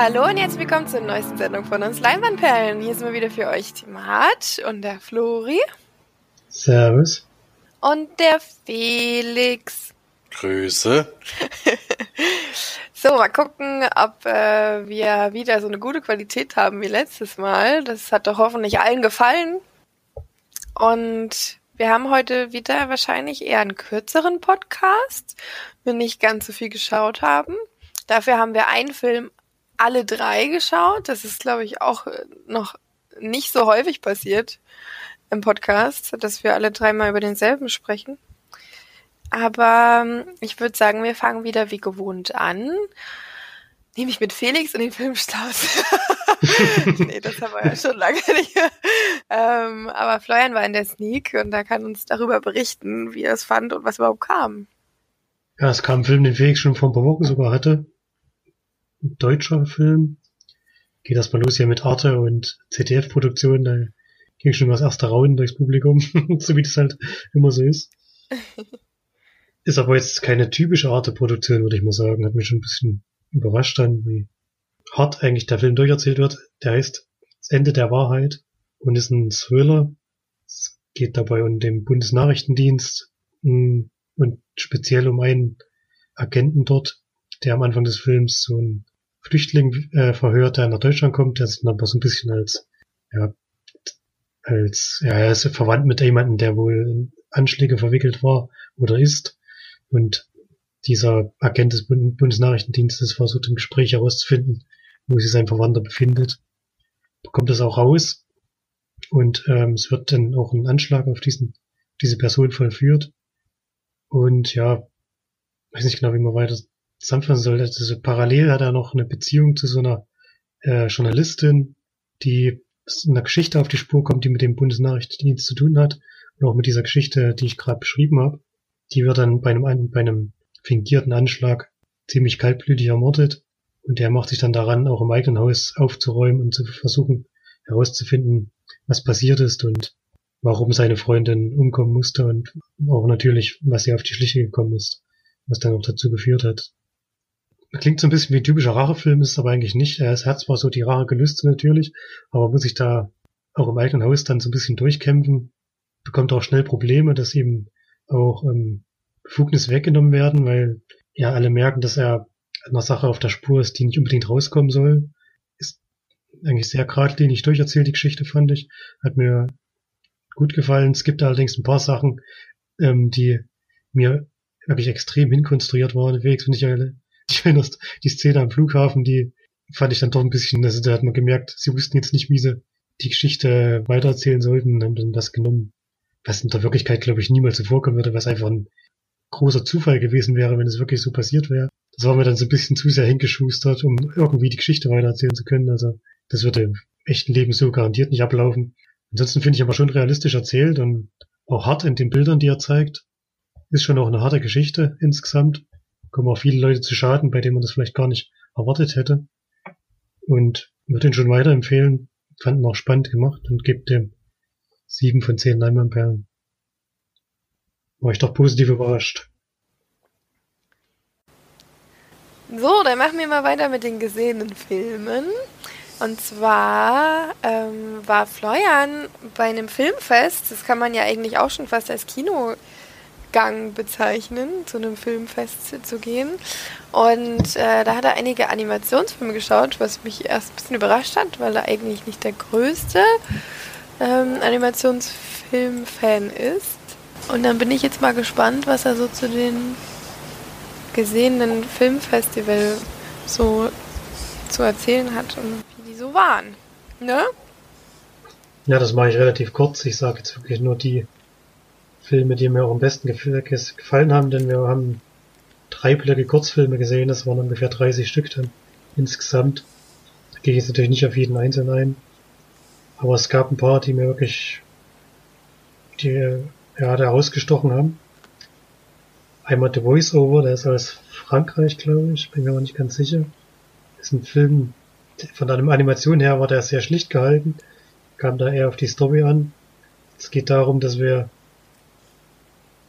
Hallo und herzlich willkommen zur neuesten Sendung von uns Leinwandperlen. Hier sind wir wieder für euch die Mart und der Flori. Servus. Und der Felix. Grüße. so, mal gucken, ob äh, wir wieder so eine gute Qualität haben wie letztes Mal. Das hat doch hoffentlich allen gefallen. Und wir haben heute wieder wahrscheinlich eher einen kürzeren Podcast, wir nicht ganz so viel geschaut haben. Dafür haben wir einen Film alle drei geschaut. Das ist, glaube ich, auch noch nicht so häufig passiert im Podcast, dass wir alle dreimal über denselben sprechen. Aber ähm, ich würde sagen, wir fangen wieder wie gewohnt an. Nämlich mit Felix und den Filmstaus. nee, das haben wir ja schon lange nicht. ähm, aber Florian war in der Sneak und da kann uns darüber berichten, wie er es fand und was überhaupt kam. Ja, es kam ein Film, den Felix schon vor ein paar Wochen sogar hatte. Ein deutscher Film. Geht das mal los hier mit Arte und ZDF-Produktion. Da ging schon was erste Rauen durchs Publikum, so wie das halt immer so ist. ist aber jetzt keine typische Arte-Produktion, würde ich mal sagen. Hat mich schon ein bisschen überrascht dann, wie hart eigentlich der Film durcherzählt wird. Der heißt Das Ende der Wahrheit und ist ein Thriller. Es geht dabei um den Bundesnachrichtendienst mm, und speziell um einen Agenten dort, der am Anfang des Films so einen Flüchtling äh, verhört, der nach Deutschland kommt, der sich dann aber so ein bisschen als, ja, als, ja, er ist verwandt mit jemandem, der wohl in Anschläge verwickelt war oder ist. Und dieser Agent des Bundesnachrichtendienstes versucht im Gespräch herauszufinden, wo sich sein Verwandter befindet. Bekommt das auch raus. Und ähm, es wird dann auch ein Anschlag auf diesen, diese Person vollführt. Und ja, weiß nicht genau, wie man weiter zusammenfassen soll. Also parallel hat er noch eine Beziehung zu so einer äh, Journalistin, die in einer Geschichte auf die Spur kommt, die mit dem Bundesnachrichtendienst zu tun hat. Und auch mit dieser Geschichte, die ich gerade beschrieben habe. Die wird dann bei einem, bei einem fingierten Anschlag ziemlich kaltblütig ermordet. Und er macht sich dann daran, auch im eigenen Haus aufzuräumen und zu versuchen herauszufinden, was passiert ist und warum seine Freundin umkommen musste und auch natürlich, was sie auf die Schliche gekommen ist, was dann auch dazu geführt hat. Klingt so ein bisschen wie ein typischer Rachefilm, ist aber eigentlich nicht. Er hat zwar so die Rachegelüste natürlich, aber muss sich da auch im eigenen Haus dann so ein bisschen durchkämpfen, bekommt auch schnell Probleme, dass ihm auch ähm, Befugnis weggenommen werden, weil ja alle merken, dass er einer Sache auf der Spur ist, die nicht unbedingt rauskommen soll. Ist eigentlich sehr geradlinig durcherzählt, die Geschichte, fand ich. Hat mir gut gefallen. Es gibt allerdings ein paar Sachen, ähm, die mir wirklich extrem hinkonstruiert waren. Wegs, wenn ich, ich meine, die Szene am Flughafen, die fand ich dann doch ein bisschen, also da hat man gemerkt, sie wussten jetzt nicht, wie sie die Geschichte weitererzählen sollten, und haben dann das genommen, was in der Wirklichkeit, glaube ich, niemals so vorkommen würde, was einfach ein großer Zufall gewesen wäre, wenn es wirklich so passiert wäre. Das war mir dann so ein bisschen zu sehr hingeschustert, um irgendwie die Geschichte weitererzählen zu können. Also das würde im echten Leben so garantiert nicht ablaufen. Ansonsten finde ich aber schon realistisch erzählt und auch hart in den Bildern, die er zeigt. Ist schon auch eine harte Geschichte insgesamt. Kommen auch viele Leute zu Schaden, bei denen man das vielleicht gar nicht erwartet hätte. Und würde ihn schon weiterempfehlen. Fanden auch spannend gemacht und gibt dem sieben von zehn Leinwandperlen war ich doch positiv überrascht. So, dann machen wir mal weiter mit den gesehenen Filmen. Und zwar ähm, war Florian bei einem Filmfest, das kann man ja eigentlich auch schon fast als Kinogang bezeichnen, zu einem Filmfest zu gehen. Und äh, da hat er einige Animationsfilme geschaut, was mich erst ein bisschen überrascht hat, weil er eigentlich nicht der größte ähm, Animationsfilm-Fan ist. Und dann bin ich jetzt mal gespannt, was er so zu den gesehenen Filmfestival so zu erzählen hat und wie die so waren. Ne? Ja, das mache ich relativ kurz. Ich sage jetzt wirklich nur die Filme, die mir auch am besten gefallen haben, denn wir haben drei Blöcke Kurzfilme gesehen. Das waren ungefähr 30 Stück dann insgesamt. Da gehe ich jetzt natürlich nicht auf jeden einzelnen ein. Aber es gab ein paar, die mir wirklich, die ja, da rausgestochen haben. Einmal The Voice-Over, der ist aus Frankreich, glaube ich, bin mir aber nicht ganz sicher. Ist ein Film, von der Animation her war der sehr schlicht gehalten, kam da eher auf die Story an. Es geht darum, dass wir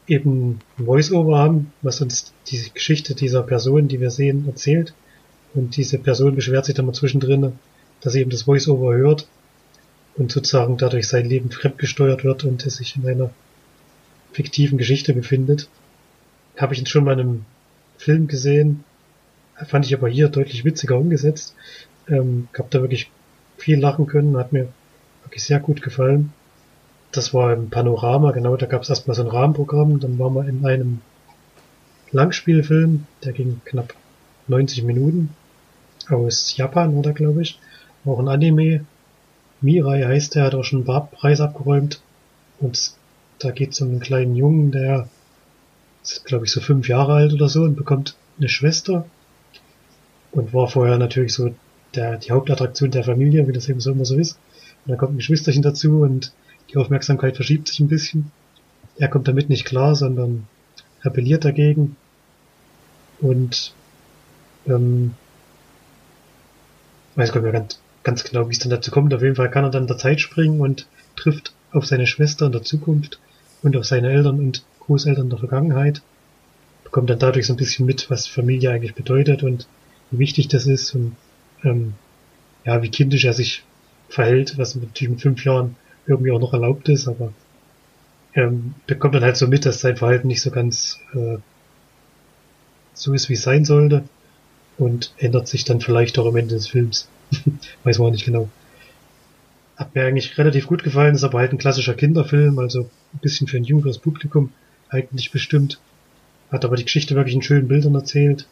eben ein Voice-Over haben, was uns die Geschichte dieser Person, die wir sehen, erzählt. Und diese Person beschwert sich dann mal zwischendrin, dass sie eben das Voice-Over hört und sozusagen dadurch sein Leben fremdgesteuert wird und es sich in einer fiktiven Geschichte befindet. Habe ich schon mal in einem Film gesehen, fand ich aber hier deutlich witziger umgesetzt. Ähm, hab da wirklich viel lachen können, hat mir wirklich sehr gut gefallen. Das war im Panorama, genau, da gab es erstmal so ein Rahmenprogramm, dann waren wir in einem Langspielfilm, der ging knapp 90 Minuten, aus Japan oder glaube ich, auch ein Anime, Mirai heißt der, hat auch schon einen Barbpreis abgeräumt. Und da geht es um einen kleinen Jungen, der ist, glaube ich, so fünf Jahre alt oder so und bekommt eine Schwester. Und war vorher natürlich so der, die Hauptattraktion der Familie, wie das eben so immer so ist. Und dann kommt ein Geschwisterchen dazu und die Aufmerksamkeit verschiebt sich ein bisschen. Er kommt damit nicht klar, sondern rebelliert dagegen. Und ähm, weiß gar nicht mehr ganz, ganz genau, wie es dann dazu kommt. Auf jeden Fall kann er dann der Zeit springen und trifft auf seine Schwester in der Zukunft und auf seine Eltern und Großeltern in der Vergangenheit. Bekommt dann dadurch so ein bisschen mit, was Familie eigentlich bedeutet und wie wichtig das ist und ähm, ja, wie kindisch er sich verhält, was natürlich mit fünf Jahren irgendwie auch noch erlaubt ist, aber ähm, bekommt dann halt so mit, dass sein Verhalten nicht so ganz äh, so ist, wie es sein sollte und ändert sich dann vielleicht auch am Ende des Films. Weiß man auch nicht genau. Hat mir eigentlich relativ gut gefallen, ist aber halt ein klassischer Kinderfilm, also ein bisschen für ein jüngeres Publikum eigentlich bestimmt. Hat aber die Geschichte wirklich in schönen Bildern erzählt.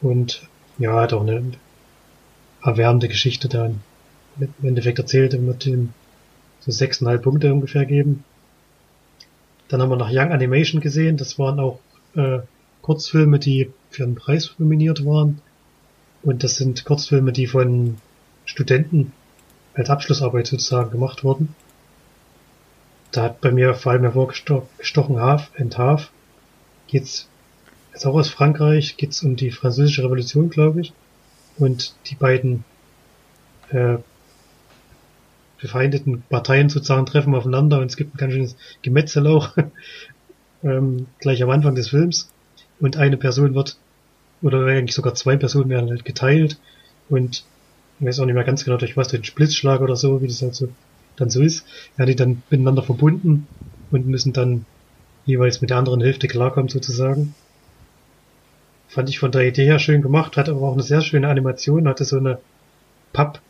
Und ja, hat auch eine erwärmende Geschichte da im Endeffekt erzählt wird ihm so sechseinhalb Punkte ungefähr geben. Dann haben wir noch Young Animation gesehen, das waren auch äh, Kurzfilme, die für einen Preis nominiert waren. Und das sind Kurzfilme, die von Studenten als Abschlussarbeit sozusagen gemacht wurden. Da hat bei mir vor allem hervorgestochen Half and Half. Geht's ist auch aus Frankreich, geht's um die französische Revolution, glaube ich. Und die beiden äh, befeindeten Parteien sozusagen treffen aufeinander und es gibt ein ganz schönes Gemetzel auch ähm, gleich am Anfang des Films. Und eine Person wird oder eigentlich sogar zwei Personen werden halt geteilt und ich weiß auch nicht mehr ganz genau durch was, durch einen Splitzschlag oder so, wie das halt so dann so ist, werden die dann miteinander verbunden und müssen dann jeweils mit der anderen Hälfte klarkommen sozusagen. Fand ich von der Idee her schön gemacht, hat aber auch eine sehr schöne Animation, hatte so eine Papp,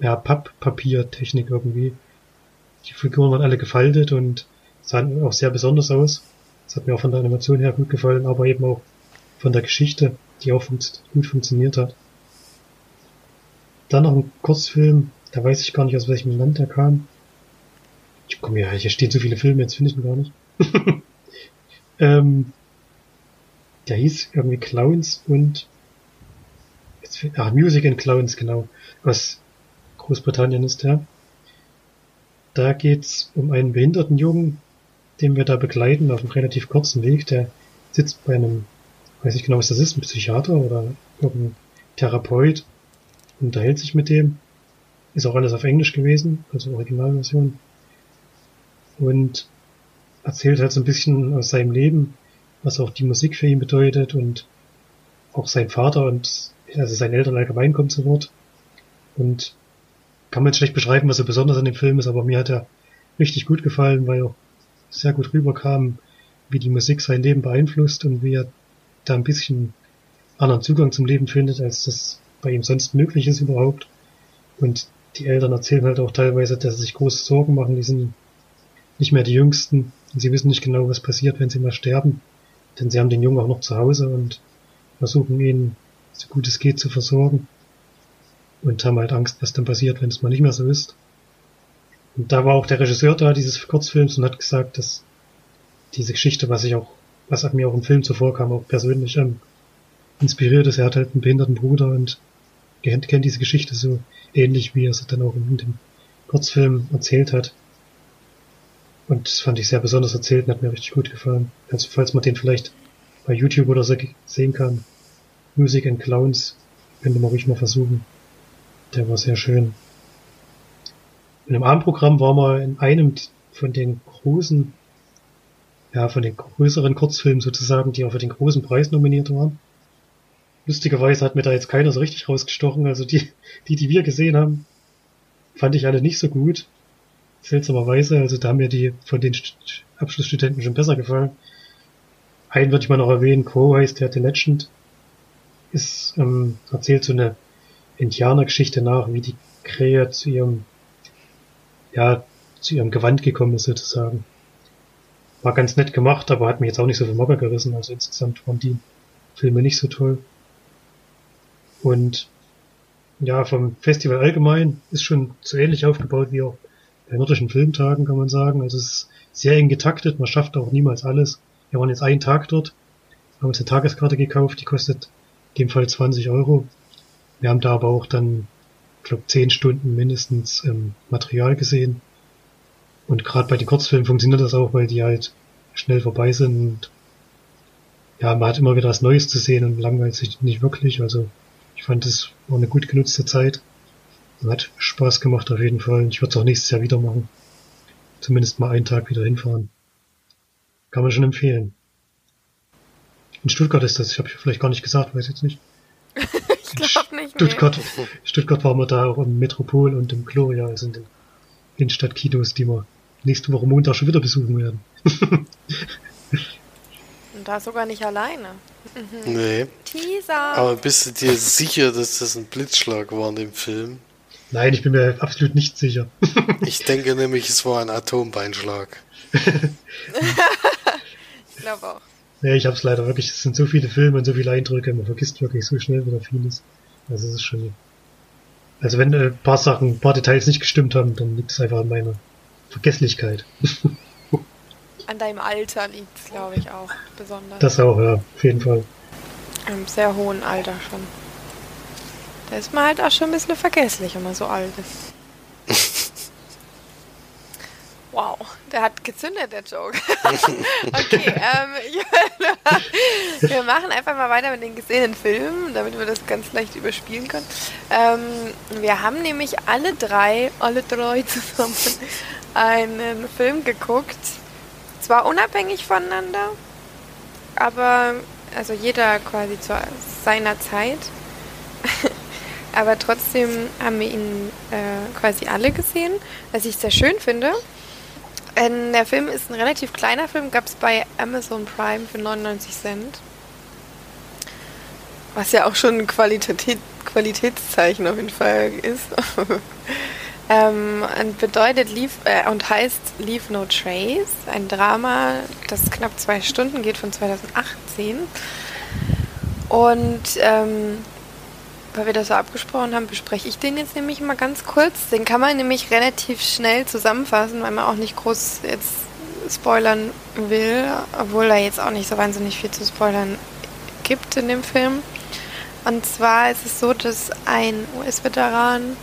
ja, Papppapiertechnik irgendwie. Die Figuren waren alle gefaltet und sahen auch sehr besonders aus. Das hat mir auch von der Animation her gut gefallen, aber eben auch von der Geschichte, die auch funkt gut funktioniert hat. Dann noch ein Kurzfilm, da weiß ich gar nicht, aus welchem Land der kam. Ich komme ja, hier stehen so viele Filme, jetzt finde ich ihn gar nicht. ähm, der hieß irgendwie Clowns und jetzt, ach, Music and Clowns, genau. Aus Großbritannien ist der. Da geht's um einen behinderten Jungen, den wir da begleiten auf einem relativ kurzen Weg. Der sitzt bei einem weiß nicht genau, was das ist, ein Psychiater oder irgendein Therapeut, unterhält sich mit dem. Ist auch alles auf Englisch gewesen, also Originalversion. Und erzählt halt so ein bisschen aus seinem Leben, was auch die Musik für ihn bedeutet und auch sein Vater und also seine Eltern allgemein kommen zu Wort. Und kann man jetzt schlecht beschreiben, was so besonders an dem Film ist, aber mir hat er richtig gut gefallen, weil er sehr gut rüberkam, wie die Musik sein Leben beeinflusst und wie er da ein bisschen anderen Zugang zum Leben findet, als das bei ihm sonst möglich ist überhaupt. Und die Eltern erzählen halt auch teilweise, dass sie sich große Sorgen machen. Die sind nicht mehr die Jüngsten. Und sie wissen nicht genau, was passiert, wenn sie mal sterben. Denn sie haben den Jungen auch noch zu Hause und versuchen ihn, so gut es geht, zu versorgen. Und haben halt Angst, was dann passiert, wenn es mal nicht mehr so ist. Und da war auch der Regisseur da dieses Kurzfilms und hat gesagt, dass diese Geschichte, was ich auch was mir auch im Film zuvor kam, auch persönlich ähm, inspiriert ist. Er hat halt einen behinderten Bruder und kennt, kennt diese Geschichte so ähnlich, wie er es dann auch in dem Kurzfilm erzählt hat. Und das fand ich sehr besonders erzählt und hat mir richtig gut gefallen. Also falls man den vielleicht bei YouTube oder so sehen kann. Music and Clowns, könnte man ruhig mal versuchen. Der war sehr schön. In einem Abendprogramm war mal in einem von den großen ja, von den größeren Kurzfilmen sozusagen, die auch für den großen Preis nominiert waren. Lustigerweise hat mir da jetzt keiner so richtig rausgestochen. Also die, die, die wir gesehen haben, fand ich alle nicht so gut. Seltsamerweise. Also da haben mir die von den Abschlussstudenten schon besser gefallen. Einen würde ich mal noch erwähnen, Crow heißt der The Legend. Ist, ähm, erzählt so eine Indianergeschichte nach, wie die Krähe zu ihrem, ja, zu ihrem Gewand gekommen ist sozusagen. War ganz nett gemacht, aber hat mich jetzt auch nicht so viel Mobber gerissen. Also insgesamt waren die Filme nicht so toll. Und ja, vom Festival allgemein ist schon so ähnlich aufgebaut wie auch bei nordischen Filmtagen, kann man sagen. Also es ist sehr eng getaktet, man schafft auch niemals alles. Wir waren jetzt einen Tag dort, haben uns eine Tageskarte gekauft, die kostet in dem Fall 20 Euro. Wir haben da aber auch dann, glaube, 10 Stunden mindestens ähm, Material gesehen. Und gerade bei den Kurzfilmen funktioniert das auch, weil die halt schnell vorbei sind und ja, man hat immer wieder was Neues zu sehen und langweilt sich nicht wirklich. Also ich fand, es war eine gut genutzte Zeit. Hat Spaß gemacht auf jeden Fall. Ich würde es auch nächstes Jahr wieder machen. Zumindest mal einen Tag wieder hinfahren. Kann man schon empfehlen. In Stuttgart ist das, ich habe vielleicht gar nicht gesagt, weiß jetzt nicht. ich glaube nicht. Stuttgart, nee. Stuttgart waren wir da auch im Metropol und im Gloria, also in den Innenstadtkinos, die wir nächste Woche Montag schon wieder besuchen werden. Und da sogar nicht alleine. Mhm. Nee. Teaser. Aber bist du dir sicher, dass das ein Blitzschlag war in dem Film? Nein, ich bin mir absolut nicht sicher. ich denke nämlich, es war ein Atombeinschlag. ich glaube auch. Nee, ich hab's leider wirklich, es sind so viele Filme und so viele Eindrücke, man vergisst wirklich so schnell wieder vieles. Also es ist schon. Also wenn ein äh, paar Sachen, ein paar Details nicht gestimmt haben, dann liegt es einfach an meiner Vergesslichkeit. An deinem Alter liegt es, glaube ich, auch besonders. Das auch, ja, auf jeden Fall. Im sehr hohen Alter schon. Da ist man halt auch schon ein bisschen vergesslich, wenn man so alt ist. Wow, der hat gezündet, der Joke. okay, ähm, wir machen einfach mal weiter mit den gesehenen Filmen, damit wir das ganz leicht überspielen können. Ähm, wir haben nämlich alle drei, alle drei zusammen einen Film geguckt. Zwar unabhängig voneinander, aber also jeder quasi zu seiner Zeit. aber trotzdem haben wir ihn äh, quasi alle gesehen, was ich sehr schön finde. Ähm, der Film ist ein relativ kleiner Film, gab es bei Amazon Prime für 99 Cent. Was ja auch schon ein Qualität Qualitätszeichen auf jeden Fall ist. ähm, und bedeutet Leave, äh, und heißt Leave No Trace, ein Drama, das knapp zwei Stunden geht von 2018. Und ähm, weil wir das so abgesprochen haben, bespreche ich den jetzt nämlich mal ganz kurz. Den kann man nämlich relativ schnell zusammenfassen, weil man auch nicht groß jetzt spoilern will, obwohl da jetzt auch nicht so wahnsinnig viel zu spoilern gibt in dem Film. Und zwar ist es so, dass ein US-Veteran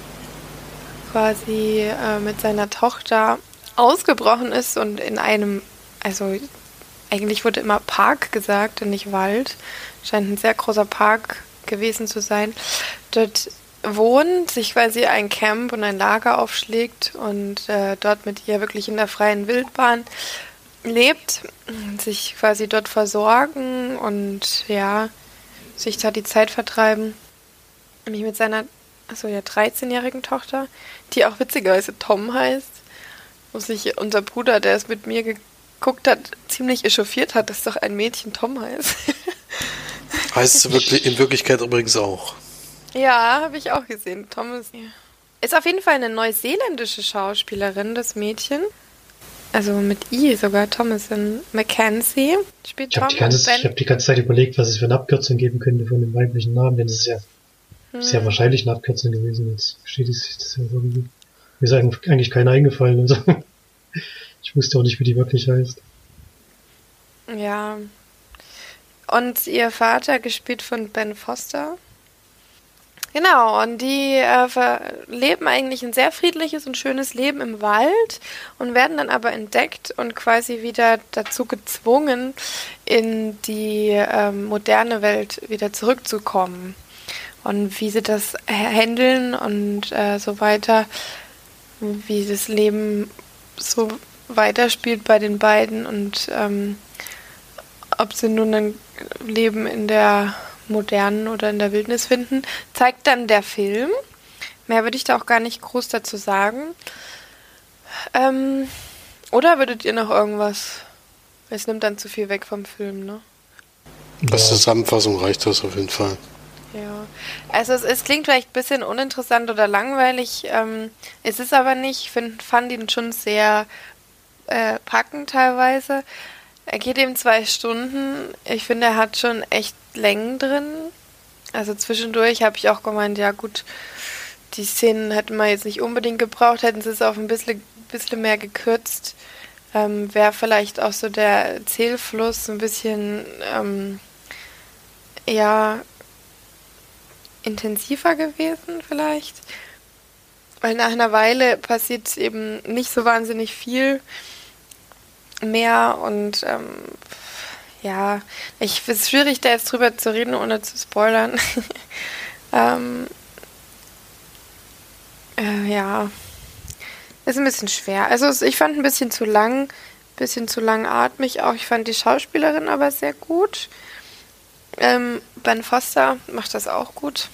quasi äh, mit seiner Tochter ausgebrochen ist und in einem, also eigentlich wurde immer Park gesagt und nicht Wald, scheint ein sehr großer Park gewesen zu sein, dort wohnt, sich quasi ein Camp und ein Lager aufschlägt und äh, dort mit ihr wirklich in der freien Wildbahn lebt, sich quasi dort versorgen und ja, sich da die Zeit vertreiben. Nämlich mit seiner, achso ja, 13-jährigen Tochter, die auch witzigerweise Tom heißt, wo sich unser Bruder, der es mit mir geguckt hat, ziemlich echauffiert hat, dass doch ein Mädchen Tom heißt. Heißt sie wirklich in Wirklichkeit übrigens auch. Ja, habe ich auch gesehen. Thomas ist auf jeden Fall eine neuseeländische Schauspielerin, das Mädchen. Also mit I sogar, Thomason Mackenzie spielt ich habe die, ganze, hab die ganze Zeit überlegt, was es für eine Abkürzung geben könnte von dem weiblichen Namen, denn es ist ja hm. sehr wahrscheinlich eine Abkürzung gewesen. Jetzt bestätigt sich das ja irgendwie. Mir ist eigentlich keiner eingefallen. Also ich wusste auch nicht, wie die wirklich heißt. Ja, und ihr Vater, gespielt von Ben Foster. Genau, und die äh, leben eigentlich ein sehr friedliches und schönes Leben im Wald und werden dann aber entdeckt und quasi wieder dazu gezwungen, in die äh, moderne Welt wieder zurückzukommen. Und wie sie das handeln und äh, so weiter, wie das Leben so weiterspielt bei den beiden und ähm, ob sie nun ein Leben in der modernen oder in der Wildnis finden, zeigt dann der Film. Mehr würde ich da auch gar nicht groß dazu sagen. Ähm, oder würdet ihr noch irgendwas? Es nimmt dann zu viel weg vom Film, ne? Als Zusammenfassung reicht das auf jeden Fall. Ja, also es, es klingt vielleicht ein bisschen uninteressant oder langweilig. Ähm, es ist aber nicht. Ich find, fand ihn schon sehr äh, packend teilweise. Er geht eben zwei Stunden. Ich finde, er hat schon echt Längen drin. Also zwischendurch habe ich auch gemeint, ja gut, die Szenen hätten wir jetzt nicht unbedingt gebraucht, hätten sie es auf ein bisschen, bisschen mehr gekürzt. Ähm, Wäre vielleicht auch so der Zählfluss ein bisschen, ähm, ja, intensiver gewesen vielleicht. Weil nach einer Weile passiert eben nicht so wahnsinnig viel mehr und ähm, ja, ich es schwierig, da jetzt drüber zu reden, ohne zu spoilern. ähm, äh, ja, ist ein bisschen schwer. Also ich fand ein bisschen zu lang, bisschen zu langatmig auch. Ich fand die Schauspielerin aber sehr gut. Ähm, ben Foster macht das auch gut.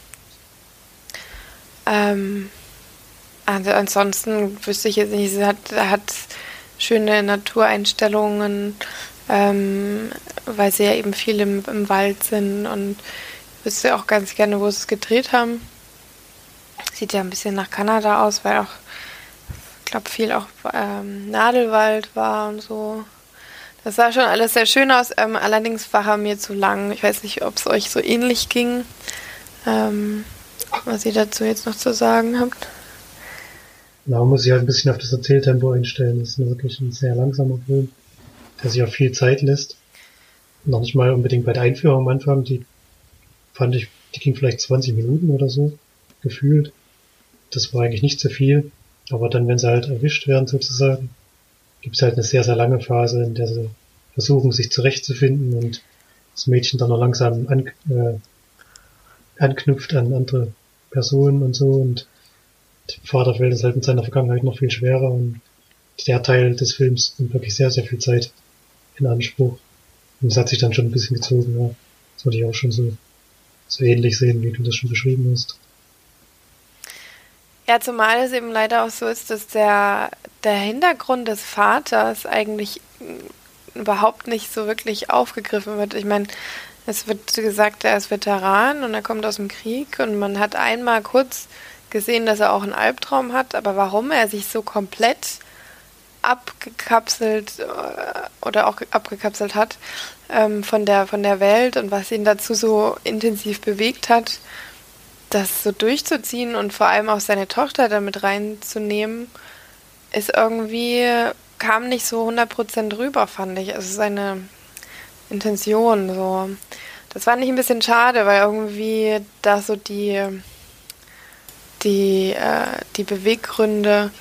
Ähm, also ansonsten wüsste ich jetzt nicht, sie hat, hat schöne Natureinstellungen, ähm, weil sie ja eben viel im, im Wald sind und ich wüsste auch ganz gerne, wo sie es gedreht haben. Sieht ja ein bisschen nach Kanada aus, weil auch, ich glaube, viel auch ähm, Nadelwald war und so. Das sah schon alles sehr schön aus, ähm, allerdings war er mir zu lang. Ich weiß nicht, ob es euch so ähnlich ging, ähm, was ihr dazu jetzt noch zu sagen habt. Man muss sich halt ein bisschen auf das Erzähltempo einstellen. Das ist wirklich ein sehr langsamer Film, der sich auch viel Zeit lässt. Noch nicht mal unbedingt bei der Einführung am Anfang, die fand ich, die ging vielleicht 20 Minuten oder so, gefühlt. Das war eigentlich nicht so viel. Aber dann, wenn sie halt erwischt werden sozusagen, gibt es halt eine sehr, sehr lange Phase, in der sie versuchen, sich zurechtzufinden und das Mädchen dann noch langsam an, äh, anknüpft an andere Personen und so und dem Vater fällt es halt mit seiner Vergangenheit noch viel schwerer und der Teil des Films nimmt wirklich sehr, sehr viel Zeit in Anspruch. Und es hat sich dann schon ein bisschen gezogen, ja. Das würde ich auch schon so, so ähnlich sehen, wie du das schon beschrieben hast. Ja, zumal es eben leider auch so ist, dass der, der Hintergrund des Vaters eigentlich überhaupt nicht so wirklich aufgegriffen wird. Ich meine, es wird gesagt, er ist Veteran und er kommt aus dem Krieg und man hat einmal kurz gesehen, dass er auch einen Albtraum hat, aber warum er sich so komplett abgekapselt äh, oder auch abgekapselt hat ähm, von der von der Welt und was ihn dazu so intensiv bewegt hat, das so durchzuziehen und vor allem auch seine Tochter damit reinzunehmen, ist irgendwie kam nicht so 100% rüber, fand ich. Also seine Intention so. Das fand ich ein bisschen schade, weil irgendwie da so die die, äh, die Beweggründe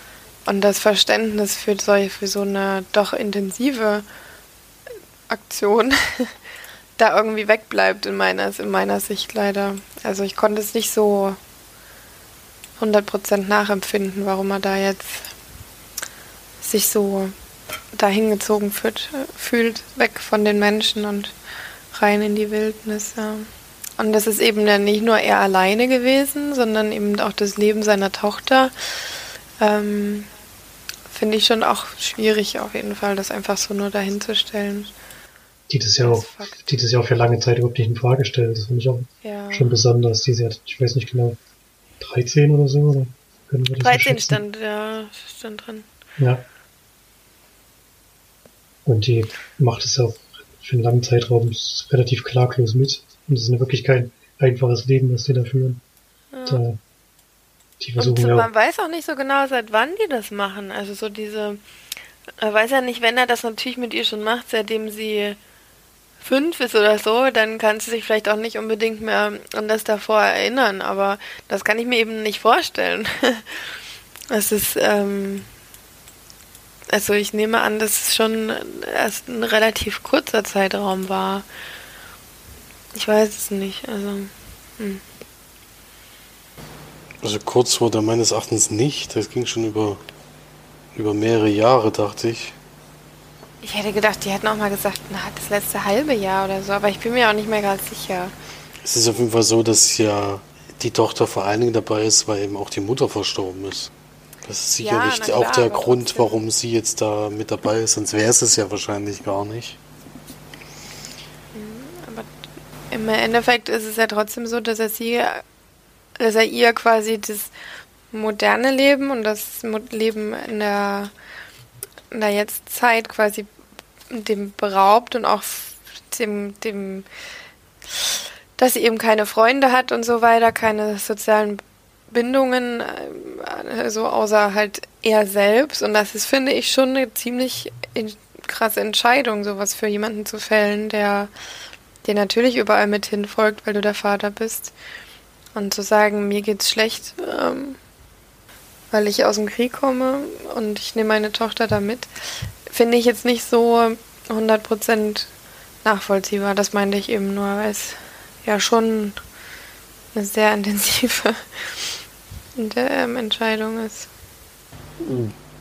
und das Verständnis für, solche, für so eine doch intensive Aktion da irgendwie wegbleibt in meiner, in meiner Sicht leider. Also ich konnte es nicht so 100% nachempfinden, warum er da jetzt sich so dahingezogen fühlt, fühlt, weg von den Menschen und rein in die Wildnis. Ja. Und das ist eben dann nicht nur er alleine gewesen, sondern eben auch das Leben seiner Tochter. Ähm, Finde ich schon auch schwierig auf jeden Fall, das einfach so nur dahinzustellen. Die das ja auch, die das ja auch für lange Zeit überhaupt nicht in Frage stellt. Das finde ich auch ja. schon besonders. Die hat, ich weiß nicht genau, 13 oder so, oder? 13 stand, ja, stand drin. Ja. Und die macht es auch für einen langen Zeitraum relativ klaglos mit. Und es ist wirklich kein einfaches Leben, was die da führen. Ja. Da, die versuchen und ja man weiß auch nicht so genau, seit wann die das machen. Also so diese, er weiß ja nicht, wenn er das natürlich mit ihr schon macht, seitdem sie fünf ist oder so, dann kann sie sich vielleicht auch nicht unbedingt mehr an das davor erinnern, aber das kann ich mir eben nicht vorstellen. Es ist, ähm, also ich nehme an, dass es schon erst ein relativ kurzer Zeitraum war. Ich weiß es nicht. Also, hm. also kurz wurde meines Erachtens nicht. Das ging schon über, über mehrere Jahre, dachte ich. Ich hätte gedacht, die hätten auch mal gesagt, na, das letzte halbe Jahr oder so, aber ich bin mir auch nicht mehr ganz sicher. Es ist auf jeden Fall so, dass ja die Tochter vor allen Dingen dabei ist, weil eben auch die Mutter verstorben ist. Das ist sicherlich auch klar, der aber Grund, trotzdem. warum sie jetzt da mit dabei ist, sonst wäre es es ja wahrscheinlich gar nicht. Aber im Endeffekt ist es ja trotzdem so, dass er sie, dass er ihr quasi das moderne Leben und das Leben in der, in der Jetztzeit quasi dem beraubt und auch dem, dem, dass sie eben keine Freunde hat und so weiter, keine sozialen Bindungen, äh, so außer halt er selbst. Und das ist, finde ich, schon eine ziemlich krasse Entscheidung, sowas für jemanden zu fällen, der dir natürlich überall mit hinfolgt, weil du der Vater bist. Und zu sagen, mir geht's schlecht, ähm, weil ich aus dem Krieg komme und ich nehme meine Tochter da mit, finde ich jetzt nicht so 100% nachvollziehbar. Das meinte ich eben nur, weil es ja schon eine sehr intensive ähm, Entscheidung ist.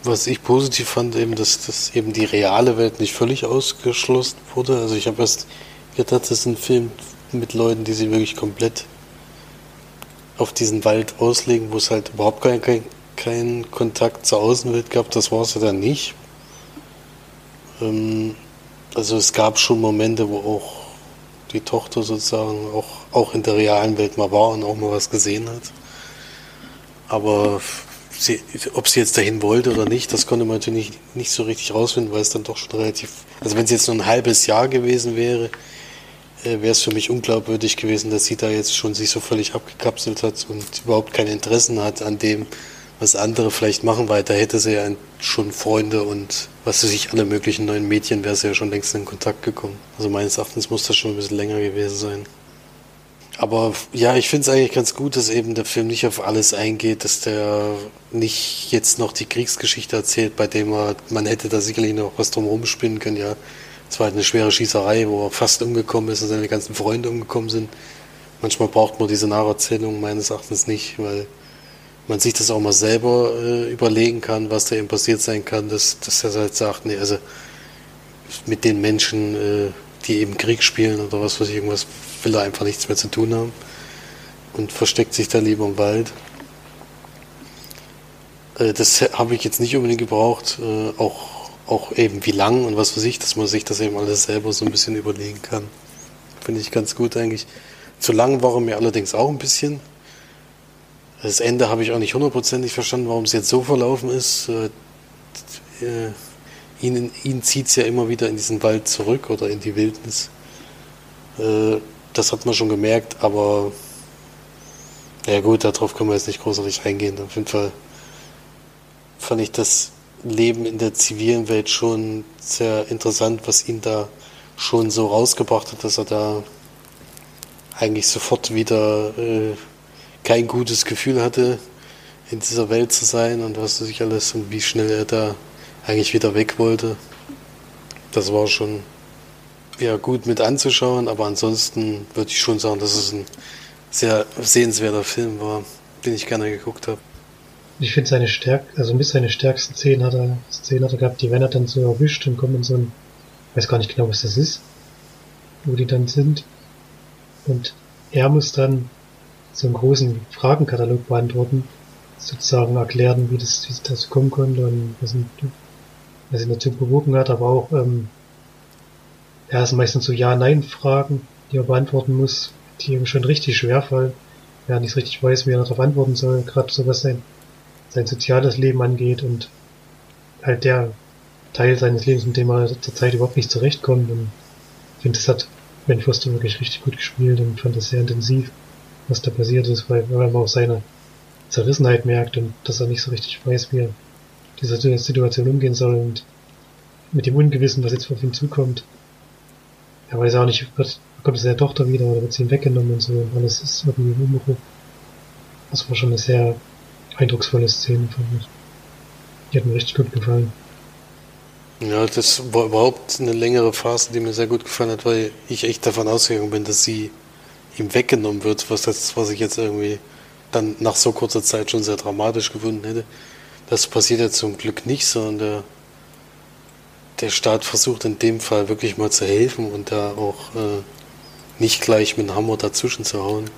Was ich positiv fand, eben, dass, dass eben die reale Welt nicht völlig ausgeschlossen wurde. Also ich habe erst gedacht, das ist ein Film mit Leuten, die sich wirklich komplett auf diesen Wald auslegen, wo es halt überhaupt keinen kein, kein Kontakt zur Außenwelt gab. Das war es ja dann nicht. Ähm, also es gab schon Momente, wo auch die Tochter sozusagen auch, auch in der realen Welt mal war und auch mal was gesehen hat. Aber sie, ob sie jetzt dahin wollte oder nicht, das konnte man natürlich nicht, so richtig rausfinden, weil es dann doch schon relativ. Also wenn es jetzt nur ein halbes Jahr gewesen wäre, wäre es für mich unglaubwürdig gewesen, dass sie da jetzt schon sich so völlig abgekapselt hat und überhaupt keine Interessen hat an dem, was andere vielleicht machen, weil da hätte sie ja schon Freunde und was weiß ich, alle möglichen neuen Mädchen wäre sie ja schon längst in Kontakt gekommen. Also meines Erachtens muss das schon ein bisschen länger gewesen sein. Aber ja, ich finde es eigentlich ganz gut, dass eben der Film nicht auf alles eingeht, dass der nicht jetzt noch die Kriegsgeschichte erzählt, bei dem er, man hätte da sicherlich noch was drum rumspinnen können, ja. Es war halt eine schwere Schießerei, wo er fast umgekommen ist und seine ganzen Freunde umgekommen sind. Manchmal braucht man diese Nacherzählung meines Erachtens nicht, weil man sich das auch mal selber äh, überlegen kann, was da eben passiert sein kann, dass, dass er halt sagt, nee, also mit den Menschen, äh, die eben Krieg spielen oder was weiß ich, irgendwas, will er einfach nichts mehr zu tun haben und versteckt sich da lieber im Wald. Äh, das habe ich jetzt nicht unbedingt gebraucht, äh, auch, auch eben wie lang und was weiß ich, dass man sich das eben alles selber so ein bisschen überlegen kann. Finde ich ganz gut eigentlich. Zu lang war er mir allerdings auch ein bisschen. Das Ende habe ich auch nicht hundertprozentig verstanden, warum es jetzt so verlaufen ist. Äh, äh, ihn, ihn zieht es ja immer wieder in diesen Wald zurück oder in die Wildnis. Äh, das hat man schon gemerkt, aber ja gut, darauf können wir jetzt nicht großartig eingehen. Auf jeden Fall fand ich das Leben in der zivilen Welt schon sehr interessant, was ihn da schon so rausgebracht hat, dass er da eigentlich sofort wieder äh, kein gutes Gefühl hatte, in dieser Welt zu sein und was weiß ich alles und wie schnell er da eigentlich wieder weg wollte. Das war schon ja, gut mit anzuschauen, aber ansonsten würde ich schon sagen, dass es ein sehr sehenswerter Film war, den ich gerne geguckt habe. Ich finde seine Stärk, also mit seine stärksten Szenen hat er, Szenen hat er gehabt, die wenn er dann so erwischt und kommt in so ein, weiß gar nicht genau, was das ist, wo die dann sind. Und er muss dann so einen großen Fragenkatalog beantworten, sozusagen erklären, wie das, wie dazu kommen konnte und was ihn, was ihn dazu bewogen hat, aber auch, ähm, es sind meistens so Ja-Nein-Fragen, die er beantworten muss, die ihm schon richtig schwer fallen. Er nicht richtig weiß, wie er darauf antworten soll, gerade so was sein, sein soziales Leben angeht und halt der Teil seines Lebens, mit dem er zurzeit überhaupt nicht zurechtkommt. Und ich finde, das hat Ben Foster wirklich richtig gut gespielt und fand das sehr intensiv, was da passiert ist, weil, weil man auch seine Zerrissenheit merkt und dass er nicht so richtig weiß, wie er diese Situation umgehen soll und mit dem Ungewissen, was jetzt auf ihn zukommt. Er weiß auch nicht, wird, kommt seine Tochter wieder oder wird sie ihm weggenommen und so. Und alles ist irgendwie im Umbruch. Das war schon eine sehr eindrucksvolle Szene, fand ich. Die hat mir richtig gut gefallen. Ja, das war überhaupt eine längere Phase, die mir sehr gut gefallen hat, weil ich echt davon ausgegangen bin, dass sie ihm weggenommen wird, was das, was ich jetzt irgendwie dann nach so kurzer Zeit schon sehr dramatisch gefunden hätte. Das passiert ja zum Glück nicht, sondern der, der Staat versucht in dem Fall wirklich mal zu helfen und da auch äh, nicht gleich mit dem Hammer dazwischen zu hauen.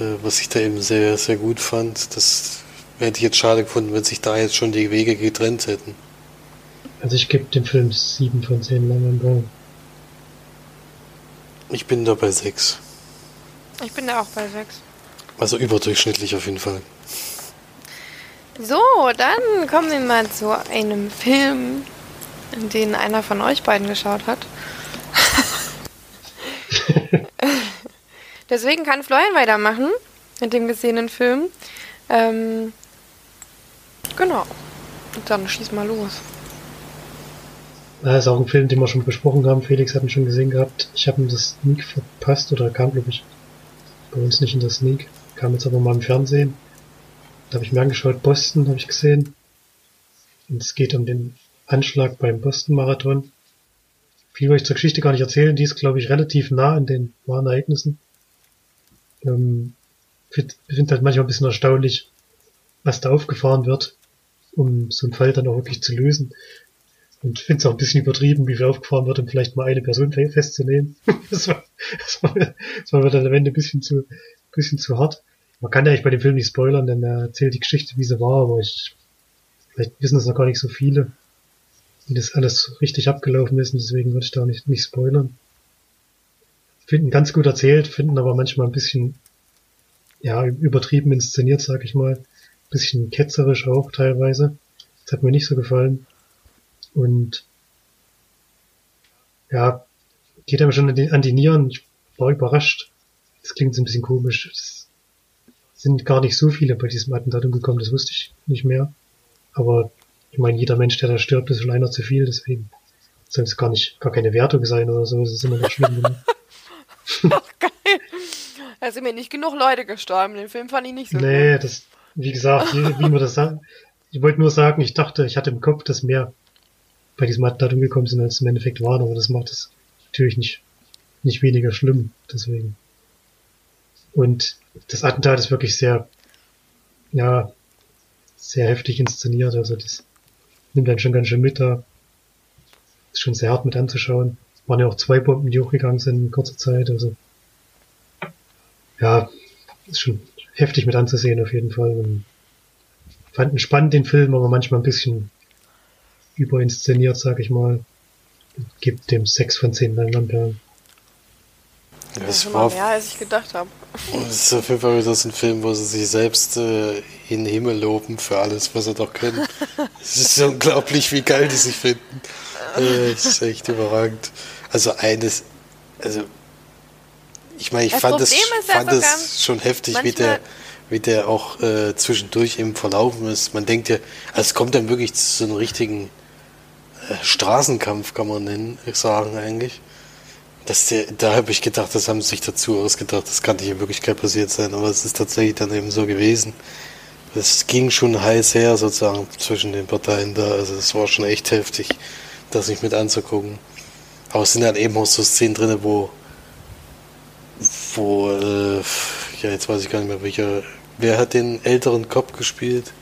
Äh, was ich da eben sehr, sehr gut fand. Das hätte ich jetzt schade gefunden, wenn sich da jetzt schon die Wege getrennt hätten. Also ich gebe dem Film 7 von 10 Leinwandperlen. Ich bin da bei 6. Ich bin da auch bei 6. Also überdurchschnittlich auf jeden Fall. So, dann kommen wir mal zu einem Film, den einer von euch beiden geschaut hat. Deswegen kann Florian weitermachen mit dem gesehenen Film. Ähm, genau. Und dann schieß mal los. Das ist auch ein Film, den wir schon besprochen haben. Felix hat ihn schon gesehen gehabt. Ich habe ihn das Sneak verpasst oder kam, glaube ich, bei uns nicht in der Sneak. Kam jetzt aber mal im Fernsehen. Da habe ich mir angeschaut, Boston habe ich gesehen. Und es geht um den Anschlag beim Boston-Marathon. Viel wollte ich zur Geschichte gar nicht erzählen. Die ist, glaube ich, relativ nah an den wahren Ereignissen. Ähm, ich finde halt manchmal ein bisschen erstaunlich, was da aufgefahren wird, um so einen Fall dann auch wirklich zu lösen. Und finde es auch ein bisschen übertrieben, wie viel aufgefahren wird, um vielleicht mal eine Person festzunehmen. das, war, das, war, das war mir dann am Ende ein bisschen zu, ein bisschen zu hart. Man kann ja eigentlich bei dem Film nicht spoilern, denn er erzählt die Geschichte, wie sie war, aber ich, vielleicht wissen das noch gar nicht so viele, wie das alles richtig abgelaufen ist, und deswegen würde ich da nicht, nicht spoilern. Finden ganz gut erzählt, finden aber manchmal ein bisschen, ja, übertrieben inszeniert, sag ich mal. Bisschen ketzerisch auch teilweise. Das hat mir nicht so gefallen. Und ja, geht einem schon an die, an die Nieren. Ich war überrascht. Das klingt so ein bisschen komisch. Es sind gar nicht so viele bei diesem Attentat umgekommen, das wusste ich nicht mehr. Aber ich meine, jeder Mensch, der da stirbt, ist schon einer zu viel, deswegen soll es gar nicht, gar keine Wertung sein oder so, das ist immer noch schlimm. Ach, geil. Da sind mir nicht genug Leute gestorben. Den Film fand ich nicht so Nee, gut. das, wie gesagt, wie, wie man das sagt. Ich wollte nur sagen, ich dachte, ich hatte im Kopf, dass mehr bei diesem Attentat umgekommen sind, als im Endeffekt waren, aber das macht es natürlich nicht, nicht weniger schlimm, deswegen. Und das Attentat ist wirklich sehr, ja, sehr heftig inszeniert, also das nimmt dann schon ganz schön mit da. Ist schon sehr hart mit anzuschauen. Waren ja auch zwei Bomben, die hochgegangen sind in kurzer Zeit, also ja, ist schon heftig mit anzusehen auf jeden Fall. Und fanden spannend den Film, aber manchmal ein bisschen überinszeniert, sag ich mal. Gibt dem 6 von 10 Leinwandperlen. Ja, das ja, war mehr, als ich gedacht habe. Es ist auf jeden Fall wieder so ein Film, wo sie sich selbst äh, in den Himmel loben für alles, was sie doch können. es ist unglaublich, wie geil die sich finden. Äh, es ist echt überragend. Also eines, also ich meine, ich das fand es fand es schon heftig, wie der, wie der auch äh, zwischendurch im Verlaufen ist. Man denkt ja, also es kommt dann wirklich zu so einem richtigen äh, Straßenkampf, kann man nennen, sagen eigentlich. Das, der, da habe ich gedacht, das haben sie sich dazu ausgedacht, das kann nicht in Wirklichkeit passiert sein, aber es ist tatsächlich dann eben so gewesen. Es ging schon heiß her sozusagen zwischen den Parteien da, also es war schon echt heftig, das nicht mit anzugucken. Aber es sind dann eben auch so Szenen drin, wo wo, äh, ja, jetzt weiß ich gar nicht mehr, welcher, wer hat den älteren Cop gespielt?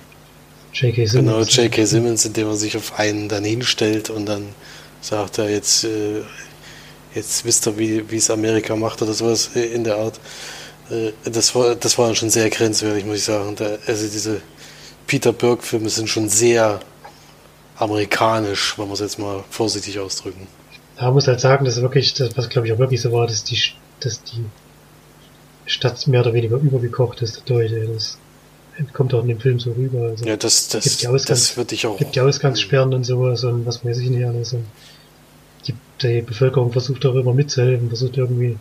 J.K. Simmons. Genau, J.K. Simmons, indem er sich auf einen dann hinstellt und dann sagt er, jetzt, äh, jetzt wisst ihr, wie, wie es Amerika macht oder sowas in der Art. Äh, das war, das war schon sehr grenzwertig, muss ich sagen. Da, also diese Peter Burke-Filme sind schon sehr amerikanisch, wenn wir es jetzt mal vorsichtig ausdrücken. Ja, man muss halt sagen, dass wirklich, das, was glaube ich auch wirklich so war, dass die dass die Stadt mehr oder weniger übergekocht ist dadurch. Das kommt auch in dem Film so rüber. Also ja, das, das, gibt die Ausgangs, das würde ich auch. Gibt die Ausgangssperren und sowas und was weiß ich nicht alles. Die, die Bevölkerung versucht auch immer mitzuhelfen, versucht irgendwie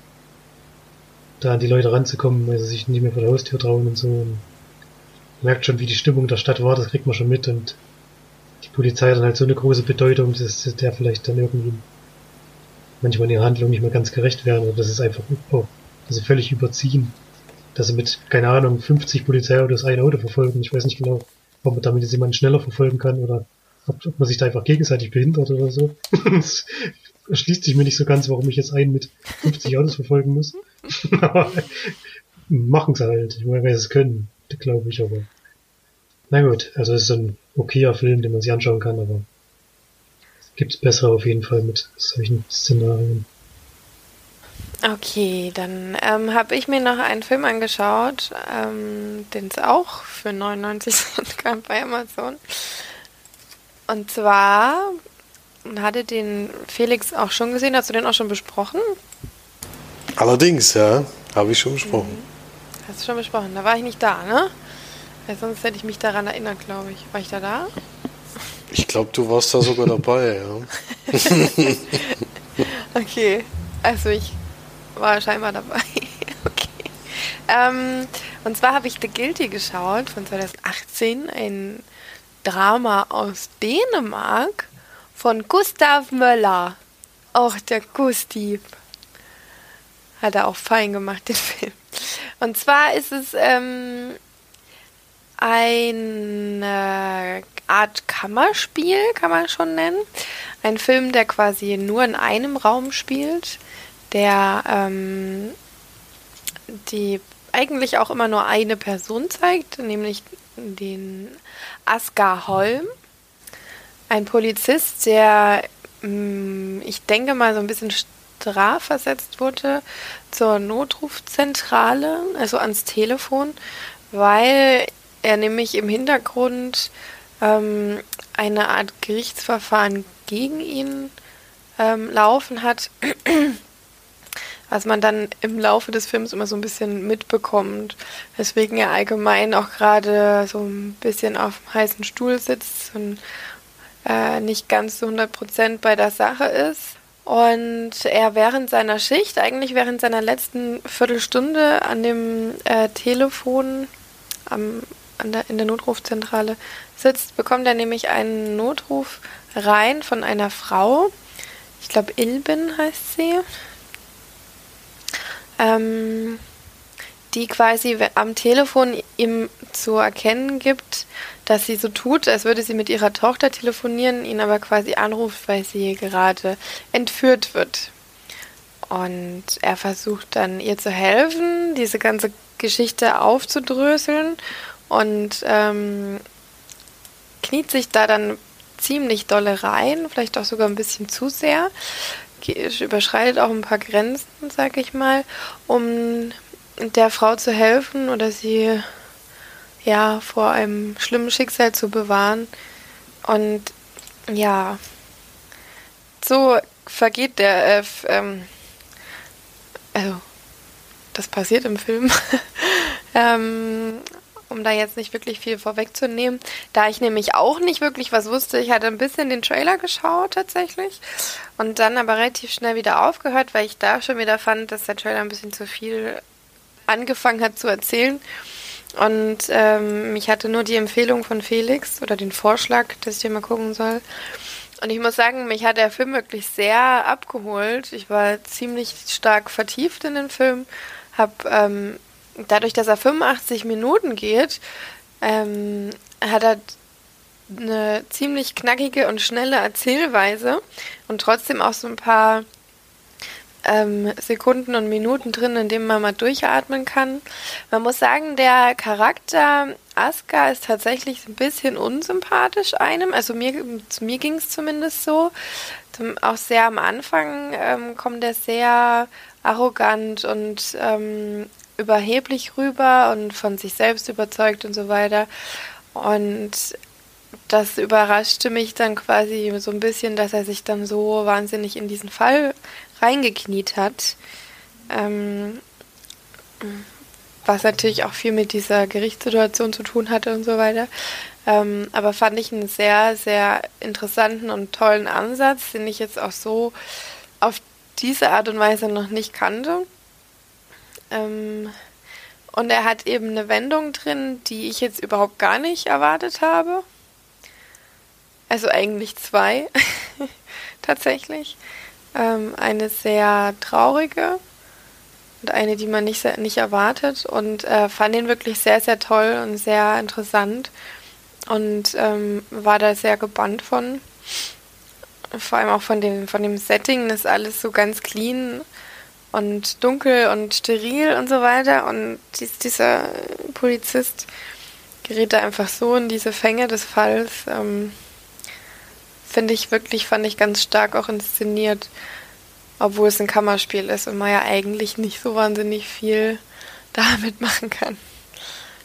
da an die Leute ranzukommen, weil sie sich nicht mehr vor der Haustür trauen und so. Und merkt schon, wie die Stimmung der Stadt war, das kriegt man schon mit und die Polizei hat dann halt so eine große Bedeutung, dass der vielleicht dann irgendwie manchmal in ihrer Handlung nicht mehr ganz gerecht werden. Oder das ist einfach oh, dass sie völlig überziehen. Dass sie mit, keine Ahnung, 50 Polizeiautos ein Auto verfolgen. Ich weiß nicht genau, ob man damit jemanden schneller verfolgen kann oder ob, ob man sich da einfach gegenseitig behindert oder so. erschließt sich mir nicht so ganz, warum ich jetzt einen mit 50 Autos verfolgen muss. aber machen sie halt. Ich meine, sie es können, glaube ich, aber. Na gut, also es ist ein okayer Film, den man sich anschauen kann, aber gibt's bessere auf jeden Fall mit solchen Szenarien. Okay, dann ähm, habe ich mir noch einen Film angeschaut, ähm, den es auch für 99 Cent gab bei Amazon. Und zwar hatte den Felix auch schon gesehen. Hast du den auch schon besprochen? Allerdings, ja, habe ich schon besprochen. Mhm. Hast du schon besprochen? Da war ich nicht da, ne? Weil sonst hätte ich mich daran erinnert, glaube ich. War ich da da? Ich glaube, du warst da sogar dabei, ja. okay, also ich war scheinbar dabei. okay. Ähm, und zwar habe ich The Guilty geschaut von 2018, ein Drama aus Dänemark von Gustav Möller. Auch der Gusti. Hat er auch fein gemacht, den Film. Und zwar ist es ähm, eine Art Kammerspiel, kann man schon nennen. Ein Film, der quasi nur in einem Raum spielt, der ähm, die eigentlich auch immer nur eine Person zeigt, nämlich den Asgar Holm, ein Polizist, der, mm, ich denke mal, so ein bisschen strafversetzt wurde zur Notrufzentrale, also ans Telefon, weil er nämlich im Hintergrund ähm, eine Art Gerichtsverfahren gegen ihn ähm, laufen hat, was man dann im Laufe des Films immer so ein bisschen mitbekommt, weswegen er allgemein auch gerade so ein bisschen auf dem heißen Stuhl sitzt und äh, nicht ganz zu 100 Prozent bei der Sache ist. Und er während seiner Schicht, eigentlich während seiner letzten Viertelstunde an dem äh, Telefon am, der, in der Notrufzentrale sitzt, bekommt er nämlich einen Notruf rein von einer Frau. Ich glaube, Ilbin heißt sie. Ähm, die quasi am Telefon ihm zu erkennen gibt, dass sie so tut, als würde sie mit ihrer Tochter telefonieren, ihn aber quasi anruft, weil sie gerade entführt wird. Und er versucht dann ihr zu helfen, diese ganze Geschichte aufzudröseln und ähm, kniet sich da dann ziemlich dolle rein, vielleicht auch sogar ein bisschen zu sehr, überschreitet auch ein paar Grenzen, sag ich mal, um der Frau zu helfen oder sie ja vor einem schlimmen Schicksal zu bewahren. Und ja, so vergeht der, äh, ähm, also das passiert im Film. ähm, um da jetzt nicht wirklich viel vorwegzunehmen, da ich nämlich auch nicht wirklich was wusste. Ich hatte ein bisschen den Trailer geschaut tatsächlich und dann aber relativ schnell wieder aufgehört, weil ich da schon wieder fand, dass der Trailer ein bisschen zu viel angefangen hat zu erzählen. Und ähm, ich hatte nur die Empfehlung von Felix oder den Vorschlag, dass ich den mal gucken soll. Und ich muss sagen, mich hat der Film wirklich sehr abgeholt. Ich war ziemlich stark vertieft in den Film, habe ähm, dadurch, dass er 85 Minuten geht, ähm, hat er eine ziemlich knackige und schnelle Erzählweise und trotzdem auch so ein paar ähm, Sekunden und Minuten drin, in denen man mal durchatmen kann. Man muss sagen, der Charakter Aska ist tatsächlich ein bisschen unsympathisch einem. Also mir, mir ging es zumindest so. Auch sehr am Anfang ähm, kommt er sehr arrogant und ähm, überheblich rüber und von sich selbst überzeugt und so weiter. Und das überraschte mich dann quasi so ein bisschen, dass er sich dann so wahnsinnig in diesen Fall reingekniet hat. Ähm, was natürlich auch viel mit dieser Gerichtssituation zu tun hatte und so weiter. Ähm, aber fand ich einen sehr, sehr interessanten und tollen Ansatz, den ich jetzt auch so auf diese Art und Weise noch nicht kannte. Ähm, und er hat eben eine Wendung drin, die ich jetzt überhaupt gar nicht erwartet habe. Also eigentlich zwei, tatsächlich. Ähm, eine sehr traurige und eine, die man nicht, nicht erwartet. Und äh, fand ihn wirklich sehr, sehr toll und sehr interessant. Und ähm, war da sehr gebannt von. Vor allem auch von dem, von dem Setting, das ist alles so ganz clean und dunkel und steril und so weiter. Und dies, dieser Polizist gerät da einfach so in diese Fänge des Falls. Ähm, Finde ich wirklich, fand ich ganz stark auch inszeniert. obwohl es ein Kammerspiel ist und man ja eigentlich nicht so wahnsinnig viel damit machen kann.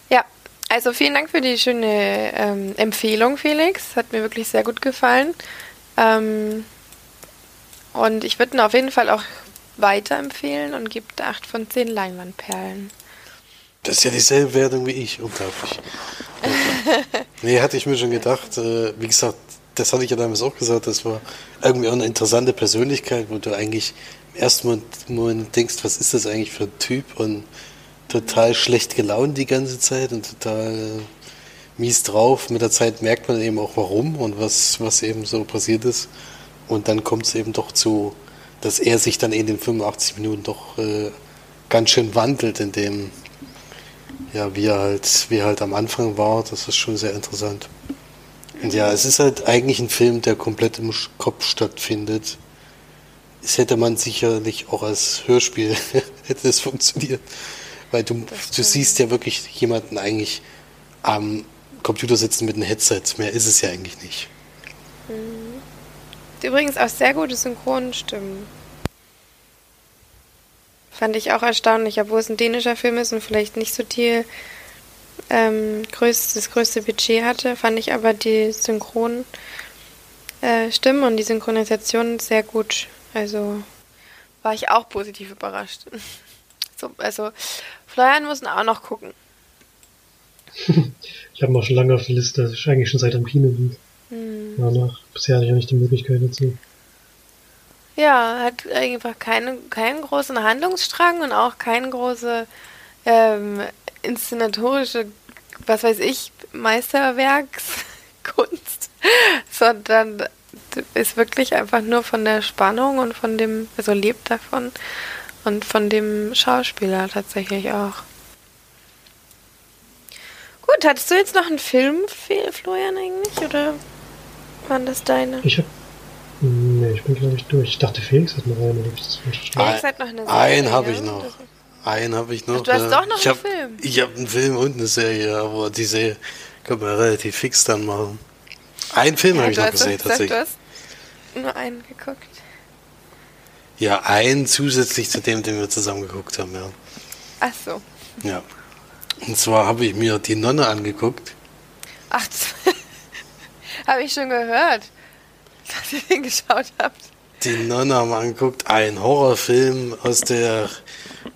Ja, also vielen Dank für die schöne ähm, Empfehlung, Felix. Hat mir wirklich sehr gut gefallen. Ähm, und ich würde ihn auf jeden Fall auch weiterempfehlen und gibt 8 von 10 Leinwandperlen. Das ist ja dieselbe Wertung wie ich, unglaublich. nee, hatte ich mir schon gedacht. Äh, wie gesagt, das hatte ich ja damals auch gesagt, das war irgendwie auch eine interessante Persönlichkeit, wo du eigentlich im ersten Moment denkst, was ist das eigentlich für ein Typ und total schlecht gelaunt die ganze Zeit und total mies drauf. Mit der Zeit merkt man eben auch warum und was, was eben so passiert ist. Und dann kommt es eben doch zu, dass er sich dann in den 85 Minuten doch äh, ganz schön wandelt, in dem, ja, wie er halt, wie er halt am Anfang war. Das ist schon sehr interessant. Ja, es ist halt eigentlich ein Film, der komplett im Kopf stattfindet. Es hätte man sicherlich auch als Hörspiel hätte es funktioniert. Weil du, du siehst ja wirklich jemanden eigentlich am Computer sitzen mit einem Headset. Mehr ist es ja eigentlich nicht. Mhm. Übrigens auch sehr gute Synchronstimmen. Fand ich auch erstaunlich, obwohl es ein dänischer Film ist und vielleicht nicht so die ähm, größte, das größte Budget hatte, fand ich aber die Synchronstimmen äh, und die Synchronisation sehr gut. Also war ich auch positiv überrascht. so, also Florian muss auch noch gucken. ich habe ihn auch schon lange auf der Liste, das ist eigentlich schon seit am Kino lief. Hm. Danach, bisher hatte ich auch nicht die Möglichkeit dazu. Ja, hat einfach keine, keinen großen Handlungsstrang und auch keine große ähm, inszenatorische, was weiß ich, Meisterwerkskunst, sondern ist wirklich einfach nur von der Spannung und von dem, also lebt davon und von dem Schauspieler tatsächlich auch. Gut, hattest du jetzt noch einen Film, Florian, eigentlich? Oder waren das deine? Ich hab. Nee, ich bin glaube ich durch. Ich dachte, Felix hat noch einen, Felix hat noch eine Serie. Einen habe ich noch. Einen habe ich noch. Ach, du hast doch noch einen hab, Film. Ich habe einen Film und eine Serie, aber die Serie können wir relativ fix dann machen. Einen Film ja, habe ich noch gesehen, tatsächlich. Du hast nur einen geguckt. Ja, einen zusätzlich zu dem, den wir zusammen geguckt haben, ja. Ach so. Ja. Und zwar habe ich mir die Nonne angeguckt. Ach, habe ich schon gehört, dass ihr den geschaut habt. Die Nonne haben wir angeguckt, ein Horrorfilm aus der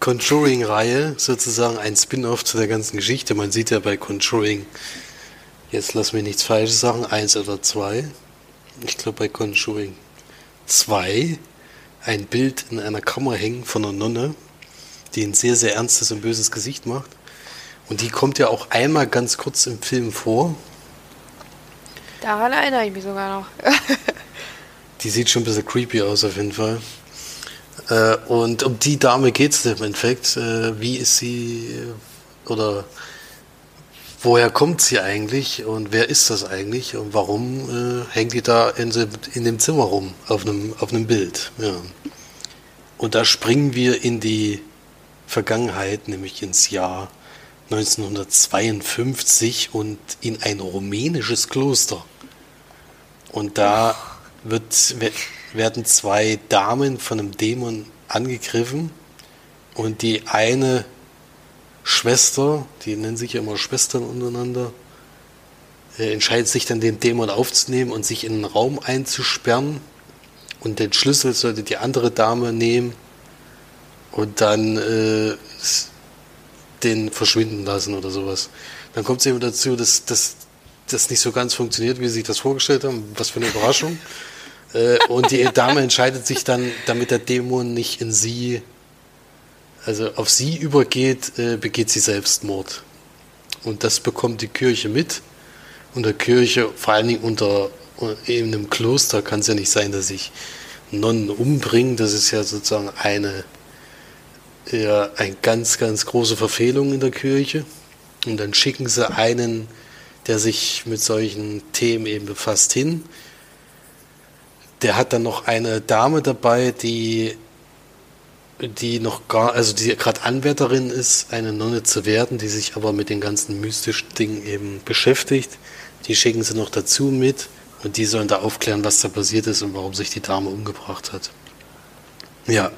Conjuring-Reihe, sozusagen ein Spin-off zu der ganzen Geschichte. Man sieht ja bei Conjuring, jetzt lass mich nichts Falsches sagen, eins oder zwei. Ich glaube bei Conjuring zwei ein Bild in einer Kammer hängen von einer Nonne, die ein sehr, sehr ernstes und böses Gesicht macht. Und die kommt ja auch einmal ganz kurz im Film vor. Daran erinnere ich mich sogar noch. die sieht schon ein bisschen creepy aus auf jeden Fall. Äh, und um die Dame geht es im Endeffekt. Äh, wie ist sie äh, oder woher kommt sie eigentlich und wer ist das eigentlich und warum äh, hängt die da in, in, dem Zimmer rum auf einem, auf Bild? Ja. Und da springen wir in die Vergangenheit, nämlich ins Jahr 1952 und in ein rumänisches Kloster. Und da wird, werden zwei Damen von einem Dämon angegriffen und die eine Schwester, die nennen sich ja immer Schwestern untereinander, äh, entscheidet sich dann den Dämon aufzunehmen und sich in einen Raum einzusperren. Und den Schlüssel sollte die andere Dame nehmen und dann äh, den verschwinden lassen oder sowas. Dann kommt es eben dazu, dass das nicht so ganz funktioniert, wie sie sich das vorgestellt haben. Was für eine Überraschung. Äh, und die Dame entscheidet sich dann, damit der Dämon nicht in sie also auf sie übergeht, äh, begeht sie Selbstmord. Und das bekommt die Kirche mit. Und der Kirche, vor allen Dingen unter in einem Kloster, kann es ja nicht sein, dass sich Nonnen umbringen. Das ist ja sozusagen eine, ja, eine ganz, ganz große Verfehlung in der Kirche. Und dann schicken sie einen, der sich mit solchen Themen eben befasst, hin. Der hat dann noch eine Dame dabei, die die noch gar, also die gerade Anwärterin ist, eine Nonne zu werden, die sich aber mit den ganzen mystischen Dingen eben beschäftigt. Die schicken sie noch dazu mit und die sollen da aufklären, was da passiert ist und warum sich die Dame umgebracht hat. Ja,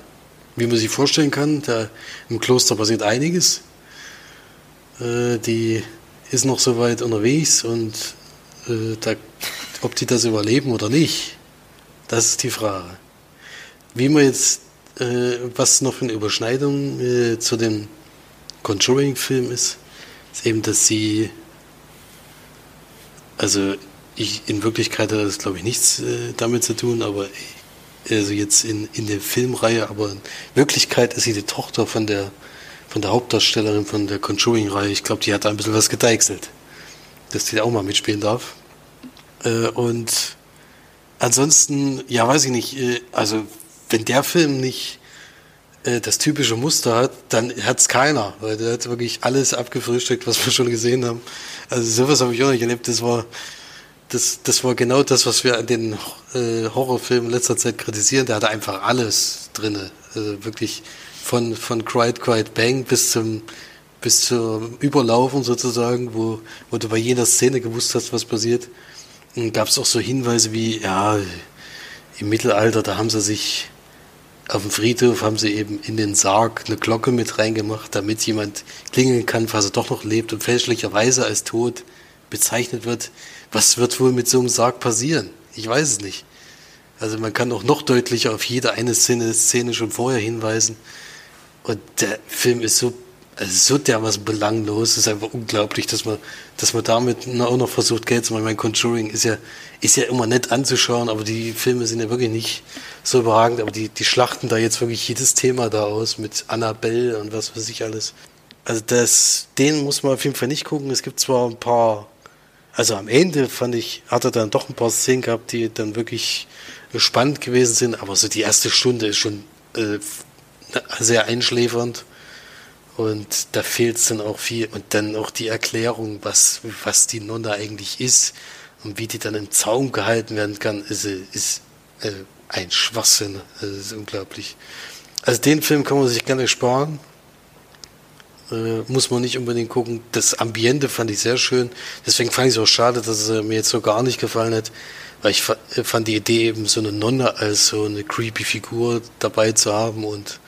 wie man sich vorstellen kann, da im Kloster passiert einiges. Äh, die ist noch so weit unterwegs und äh, da, ob die das überleben oder nicht, das ist die Frage. Wie man jetzt, äh, was noch für eine Überschneidung äh, zu dem Conjuring-Film ist, ist eben, dass sie, also ich, in Wirklichkeit hat das glaube ich nichts äh, damit zu tun, aber also jetzt in, in der Filmreihe, aber in Wirklichkeit ist sie die Tochter von der von der Hauptdarstellerin von der Conjuring-Reihe. Ich glaube, die hat da ein bisschen was gedeichselt, dass die da auch mal mitspielen darf. Äh, und ansonsten, ja, weiß ich nicht, äh, also wenn der Film nicht äh, das typische Muster hat, dann hat es keiner, weil der hat wirklich alles abgefrühstückt, was wir schon gesehen haben. Also sowas habe ich auch nicht erlebt. Das war das, das war genau das, was wir an den äh, Horrorfilmen in letzter Zeit kritisieren. Der hatte einfach alles drinne. Also wirklich von, von Cried, Cried, Bang bis zum, bis zum Überlaufen sozusagen, wo, wo du bei jeder Szene gewusst hast, was passiert. Gab es auch so Hinweise wie, ja, im Mittelalter, da haben sie sich auf dem Friedhof haben sie eben in den Sarg eine Glocke mit reingemacht, damit jemand klingeln kann, falls er doch noch lebt und fälschlicherweise als tot bezeichnet wird. Was wird wohl mit so einem Sarg passieren? Ich weiß es nicht. Also man kann auch noch deutlicher auf jede eine Szene, Szene schon vorher hinweisen. Und der Film ist so, also so dermaßen belanglos. Es ist einfach unglaublich, dass man, dass man damit auch noch versucht, Geld zu machen. Mein Conjuring ist ja, ist ja immer nett anzuschauen, aber die Filme sind ja wirklich nicht so überragend. Aber die, die schlachten da jetzt wirklich jedes Thema da aus mit Annabelle und was weiß ich alles. Also das, den muss man auf jeden Fall nicht gucken. Es gibt zwar ein paar also am Ende fand ich, hat er dann doch ein paar Szenen gehabt, die dann wirklich spannend gewesen sind, aber so die erste Stunde ist schon äh, sehr einschläfernd und da fehlt es dann auch viel und dann auch die Erklärung, was, was die Nonne eigentlich ist und wie die dann im Zaum gehalten werden kann, ist, ist äh, ein Schwachsinn. Das ist unglaublich. Also den Film kann man sich gerne sparen. Äh, muss man nicht unbedingt gucken. Das Ambiente fand ich sehr schön. Deswegen fand ich es auch schade, dass es mir jetzt so gar nicht gefallen hat. Weil ich fand die Idee eben so eine Nonne als so eine creepy Figur dabei zu haben und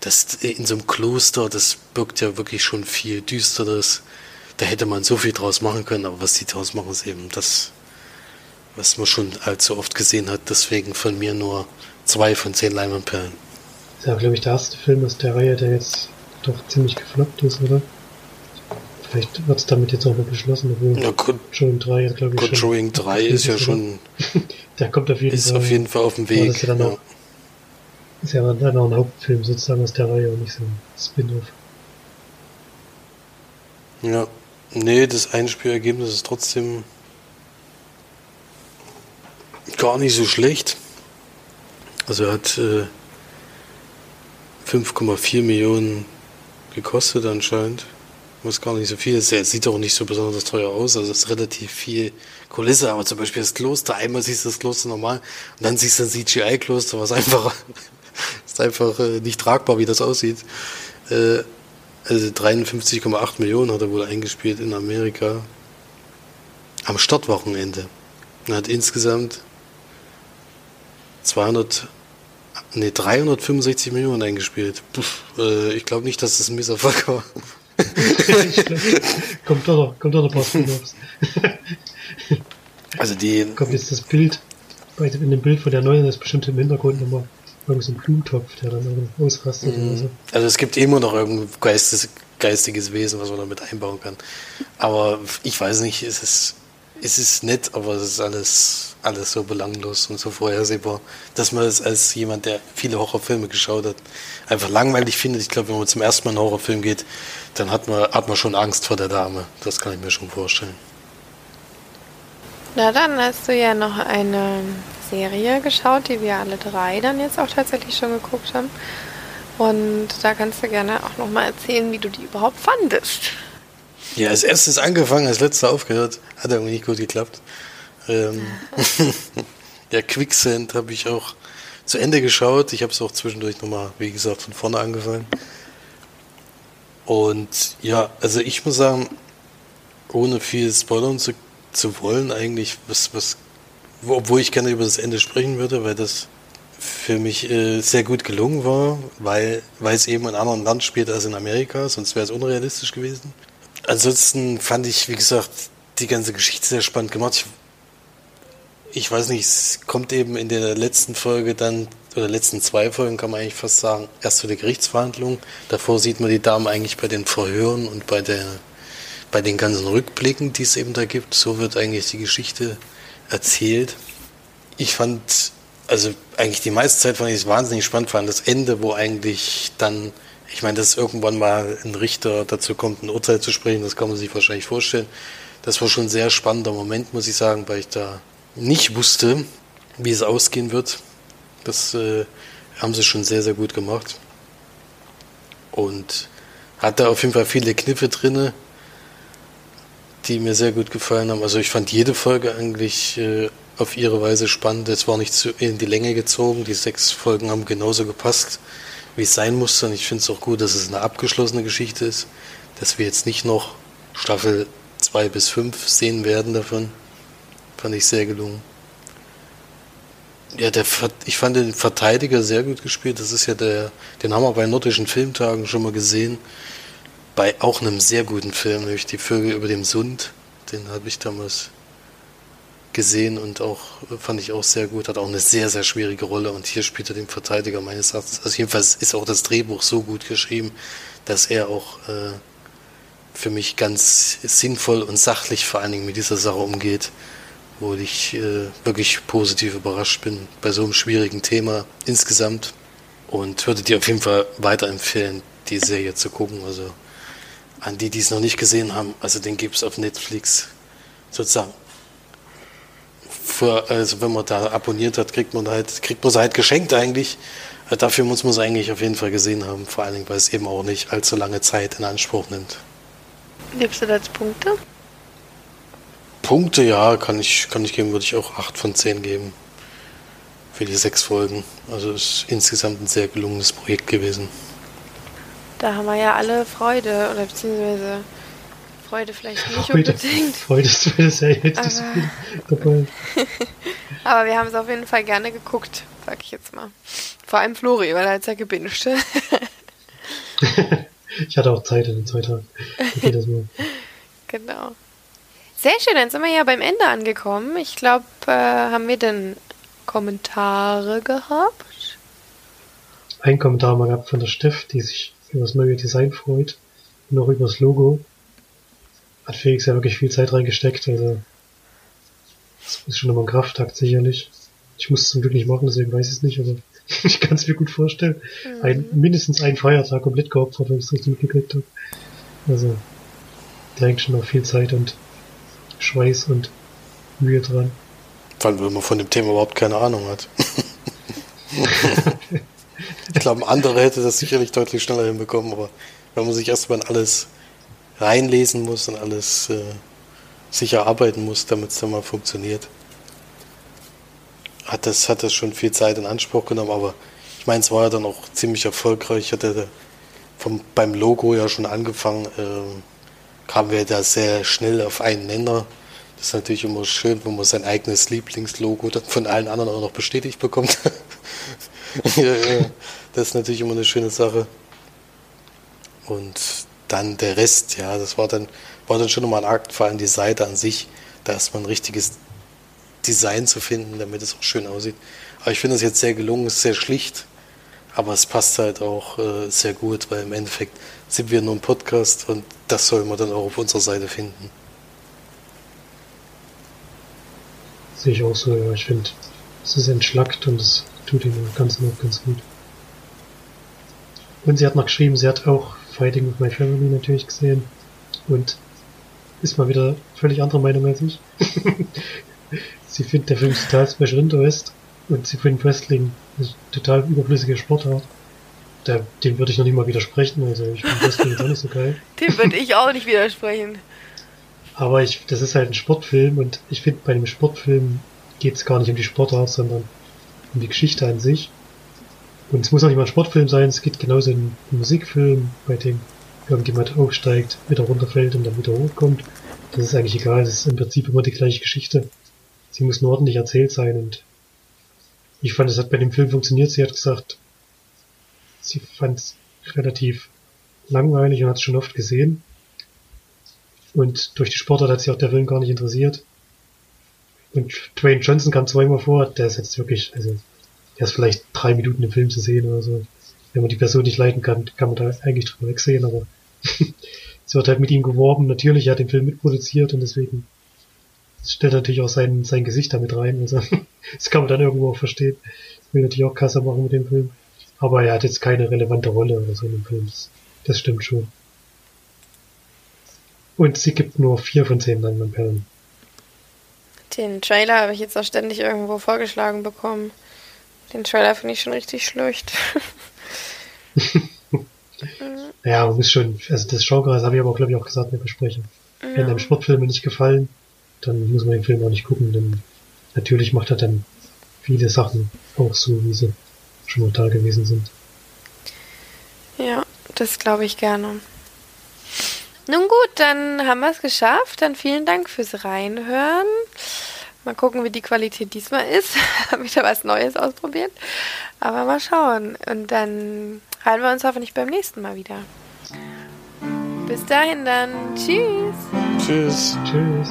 das in so einem Kloster, das birgt ja wirklich schon viel Düsteres. Da hätte man so viel draus machen können, aber was die draus machen, ist eben das, was man schon allzu oft gesehen hat. Deswegen von mir nur zwei von zehn Leinwandperlen. Das ist ja, glaube ich, der erste Film aus der Reihe, der jetzt doch ziemlich gefloppt ist, oder? Vielleicht wird es damit jetzt auch mal beschlossen, obwohl ja, Conjuring 3 ist, glaube ich, Conjuring 3 ist ja schon. der kommt auf jeden Fall. Ist auf jeden Fall auf dem Weg. Ist ja, dann ja. Auch, ist ja dann ein Hauptfilm sozusagen aus der Reihe und nicht so ein Spin-off. Ja. Nee, das Einspielergebnis ist trotzdem gar nicht so schlecht. Also er hat äh, 5,4 Millionen gekostet anscheinend. Was gar nicht so viel ist. Er sieht auch nicht so besonders teuer aus. Also es ist relativ viel Kulisse. Aber zum Beispiel das Kloster. Einmal siehst du das Kloster normal und dann siehst du ein CGI-Kloster, was einfach ist einfach äh, nicht tragbar, wie das aussieht. Äh, also 53,8 Millionen hat er wohl eingespielt in Amerika. Am Startwochenende. Er hat insgesamt 200 Nee, 365 Millionen eingespielt. Puff, äh, ich glaube nicht, dass das ein Misserfolg war. kommt doch noch, kommt doch noch was Also die. Kommt jetzt das Bild, in dem Bild von der neuen ist bestimmt im Hintergrund nochmal irgend so ein Blumentopf, der dann ausrastet mhm. oder so. Also es gibt immer noch irgendein geistes, geistiges Wesen, was man damit einbauen kann. Aber ich weiß nicht, es ist, es ist nett, aber es ist alles alles so belanglos und so vorhersehbar, dass man es als jemand, der viele Horrorfilme geschaut hat, einfach langweilig findet. Ich glaube, wenn man zum ersten Mal einen Horrorfilm geht, dann hat man, hat man schon Angst vor der Dame. Das kann ich mir schon vorstellen. Na, dann hast du ja noch eine Serie geschaut, die wir alle drei dann jetzt auch tatsächlich schon geguckt haben. Und da kannst du gerne auch nochmal erzählen, wie du die überhaupt fandest. Ja, als erstes angefangen, als letzter aufgehört. Hat irgendwie nicht gut geklappt. Ähm, ja, Quicksand habe ich auch zu Ende geschaut. Ich habe es auch zwischendurch nochmal, wie gesagt, von vorne angefangen. Und ja, also ich muss sagen, ohne viel spoilern zu, zu wollen, eigentlich, was, was, obwohl ich gerne über das Ende sprechen würde, weil das für mich äh, sehr gut gelungen war, weil, weil es eben in einem anderen Land spielt als in Amerika, sonst wäre es unrealistisch gewesen. Ansonsten fand ich, wie gesagt, die ganze Geschichte sehr spannend gemacht. Ich, ich weiß nicht, es kommt eben in der letzten Folge dann, oder letzten zwei Folgen kann man eigentlich fast sagen, erst zu der Gerichtsverhandlung. Davor sieht man die Dame eigentlich bei den Verhören und bei der, bei den ganzen Rückblicken, die es eben da gibt. So wird eigentlich die Geschichte erzählt. Ich fand, also eigentlich die meiste Zeit fand ich es wahnsinnig spannend, vor allem das Ende, wo eigentlich dann, ich meine, dass irgendwann mal ein Richter dazu kommt, ein Urteil zu sprechen, das kann man sich wahrscheinlich vorstellen. Das war schon ein sehr spannender Moment, muss ich sagen, weil ich da nicht wusste, wie es ausgehen wird. Das äh, haben sie schon sehr, sehr gut gemacht. Und hat da auf jeden Fall viele Kniffe drinne, die mir sehr gut gefallen haben. Also ich fand jede Folge eigentlich äh, auf ihre Weise spannend. Es war nicht zu, in die Länge gezogen. Die sechs Folgen haben genauso gepasst, wie es sein musste. Und ich finde es auch gut, dass es eine abgeschlossene Geschichte ist, dass wir jetzt nicht noch Staffel 2 bis 5 sehen werden davon. Fand ich sehr gelungen. Ja, der, ich fand den Verteidiger sehr gut gespielt. Das ist ja der, den haben wir bei Nordischen Filmtagen schon mal gesehen. Bei auch einem sehr guten Film, nämlich Die Vögel über dem Sund. Den habe ich damals gesehen und auch fand ich auch sehr gut. Hat auch eine sehr, sehr schwierige Rolle und hier spielt er den Verteidiger meines Erachtens. Also jedenfalls ist auch das Drehbuch so gut geschrieben, dass er auch äh, für mich ganz sinnvoll und sachlich vor allen Dingen mit dieser Sache umgeht, wo ich äh, wirklich positiv überrascht bin bei so einem schwierigen Thema insgesamt und würde dir auf jeden Fall weiterempfehlen, die Serie zu gucken. Also an die, die es noch nicht gesehen haben, also den gibt es auf Netflix sozusagen für, also wenn man da abonniert hat, kriegt man halt, kriegt man es halt geschenkt eigentlich. Äh, dafür muss man es eigentlich auf jeden Fall gesehen haben, vor allen Dingen, weil es eben auch nicht allzu lange Zeit in Anspruch nimmt. Gibst du da jetzt Punkte? Punkte, ja, kann ich, kann ich geben, würde ich auch 8 von 10 geben. Für die sechs Folgen. Also ist insgesamt ein sehr gelungenes Projekt gewesen. Da haben wir ja alle Freude, oder beziehungsweise Freude vielleicht nicht Freude, unbedingt. Freude ist für das ja jetzt dabei. Aber wir haben es auf jeden Fall gerne geguckt, sag ich jetzt mal. Vor allem Flori, weil er hat ja gebinged. ich hatte auch Zeit in den zwei Tagen. Okay, das mal. Genau. Sehr schön, dann sind wir ja beim Ende angekommen. Ich glaube, äh, haben wir denn Kommentare gehabt? Ein Kommentar mal gehabt von der Steff, die sich über das neue Design freut. Und auch über das Logo hat Felix ja wirklich viel Zeit reingesteckt. Also das ist schon immer ein Kraftakt sicherlich. Ich muss es zum Glück nicht machen, deswegen weiß ich es nicht, aber ich kann es mir gut vorstellen. Mhm. Ein, mindestens einen Feiertag komplett geopfert, wenn ich es richtig mitgekriegt habe. Also da hängt schon noch viel Zeit und Schweiß und Mühe dran. Vor allem, wenn man von dem Thema überhaupt keine Ahnung hat. ich glaube, ein anderer hätte das sicherlich deutlich schneller hinbekommen, aber wenn man sich erstmal in alles reinlesen muss und alles äh, sicher arbeiten muss, damit es dann mal funktioniert. Hat das, hat das schon viel Zeit in Anspruch genommen, aber ich meine, es war ja dann auch ziemlich erfolgreich. Ich hatte vom, beim Logo ja schon angefangen, äh, kamen wir da sehr schnell auf einen Nenner. Das ist natürlich immer schön, wenn man sein eigenes Lieblingslogo dann von allen anderen auch noch bestätigt bekommt. ja, ja. Das ist natürlich immer eine schöne Sache. Und dann der Rest, ja, das war dann, war dann schon nochmal ein Akt, vor allem die Seite an sich, da erstmal ein richtiges Design zu finden, damit es auch schön aussieht. Aber ich finde es jetzt sehr gelungen, ist sehr schlicht, aber es passt halt auch äh, sehr gut, weil im Endeffekt sind wir nur ein Podcast und das soll man dann auch auf unserer Seite finden. Sehe ich auch so, ja. Ich finde, es ist entschlackt und es tut ihm ganz noch ganz gut. Und sie hat noch geschrieben, sie hat auch Fighting with My Family natürlich gesehen und ist mal wieder völlig anderer Meinung als ich. sie findet der Film total Special Interest und sie findet Wrestling eine total überflüssige Sportart. Da, dem würde ich noch nicht mal widersprechen, also ich finde Wrestling auch nicht so geil. Dem würde ich auch nicht widersprechen. Aber ich, das ist halt ein Sportfilm und ich finde, bei einem Sportfilm geht es gar nicht um die Sportart, sondern um die Geschichte an sich. Und es muss auch nicht mal ein Sportfilm sein, es geht genauso in einen Musikfilm, bei dem irgendjemand aufsteigt, wieder runterfällt und dann wieder hochkommt. Das ist eigentlich egal, es ist im Prinzip immer die gleiche Geschichte. Sie muss nur ordentlich erzählt sein und ich fand, es hat bei dem Film funktioniert. Sie hat gesagt, sie fand es relativ langweilig und hat es schon oft gesehen. Und durch die Sportart hat sich auch der Film gar nicht interessiert. Und Dwayne Johnson kam zweimal vor, der ist jetzt wirklich, also, der ist vielleicht drei Minuten im Film zu sehen oder so. Wenn man die Person nicht leiten kann, kann man da eigentlich drüber wegsehen, aber es wird halt mit ihm geworben. Natürlich, er hat den Film mitproduziert und deswegen stellt natürlich auch sein, sein Gesicht damit rein. Also, das kann man dann irgendwo auch verstehen. Will natürlich auch Kasse machen mit dem Film. Aber er hat jetzt keine relevante Rolle oder so in dem Film. Das, das stimmt schon. Und sie gibt nur vier von zehn Perlen. Den Trailer habe ich jetzt auch ständig irgendwo vorgeschlagen bekommen. Den Trailer finde ich schon richtig schlecht. ja, man muss schon, also das Genre, das habe ich aber auch, glaube ich, auch gesagt in der Besprechung. Ja. Wenn einem Sportfilme nicht gefallen, dann muss man den Film auch nicht gucken, denn natürlich macht er dann viele Sachen auch so, wie sie schon mal da gewesen sind. Ja, das glaube ich gerne. Nun gut, dann haben wir es geschafft. Dann vielen Dank fürs Reinhören. Mal gucken, wie die Qualität diesmal ist. Habe da was Neues ausprobiert. Aber mal schauen. Und dann halten wir uns hoffentlich beim nächsten Mal wieder. Bis dahin dann. Tschüss. Tschüss. Tschüss.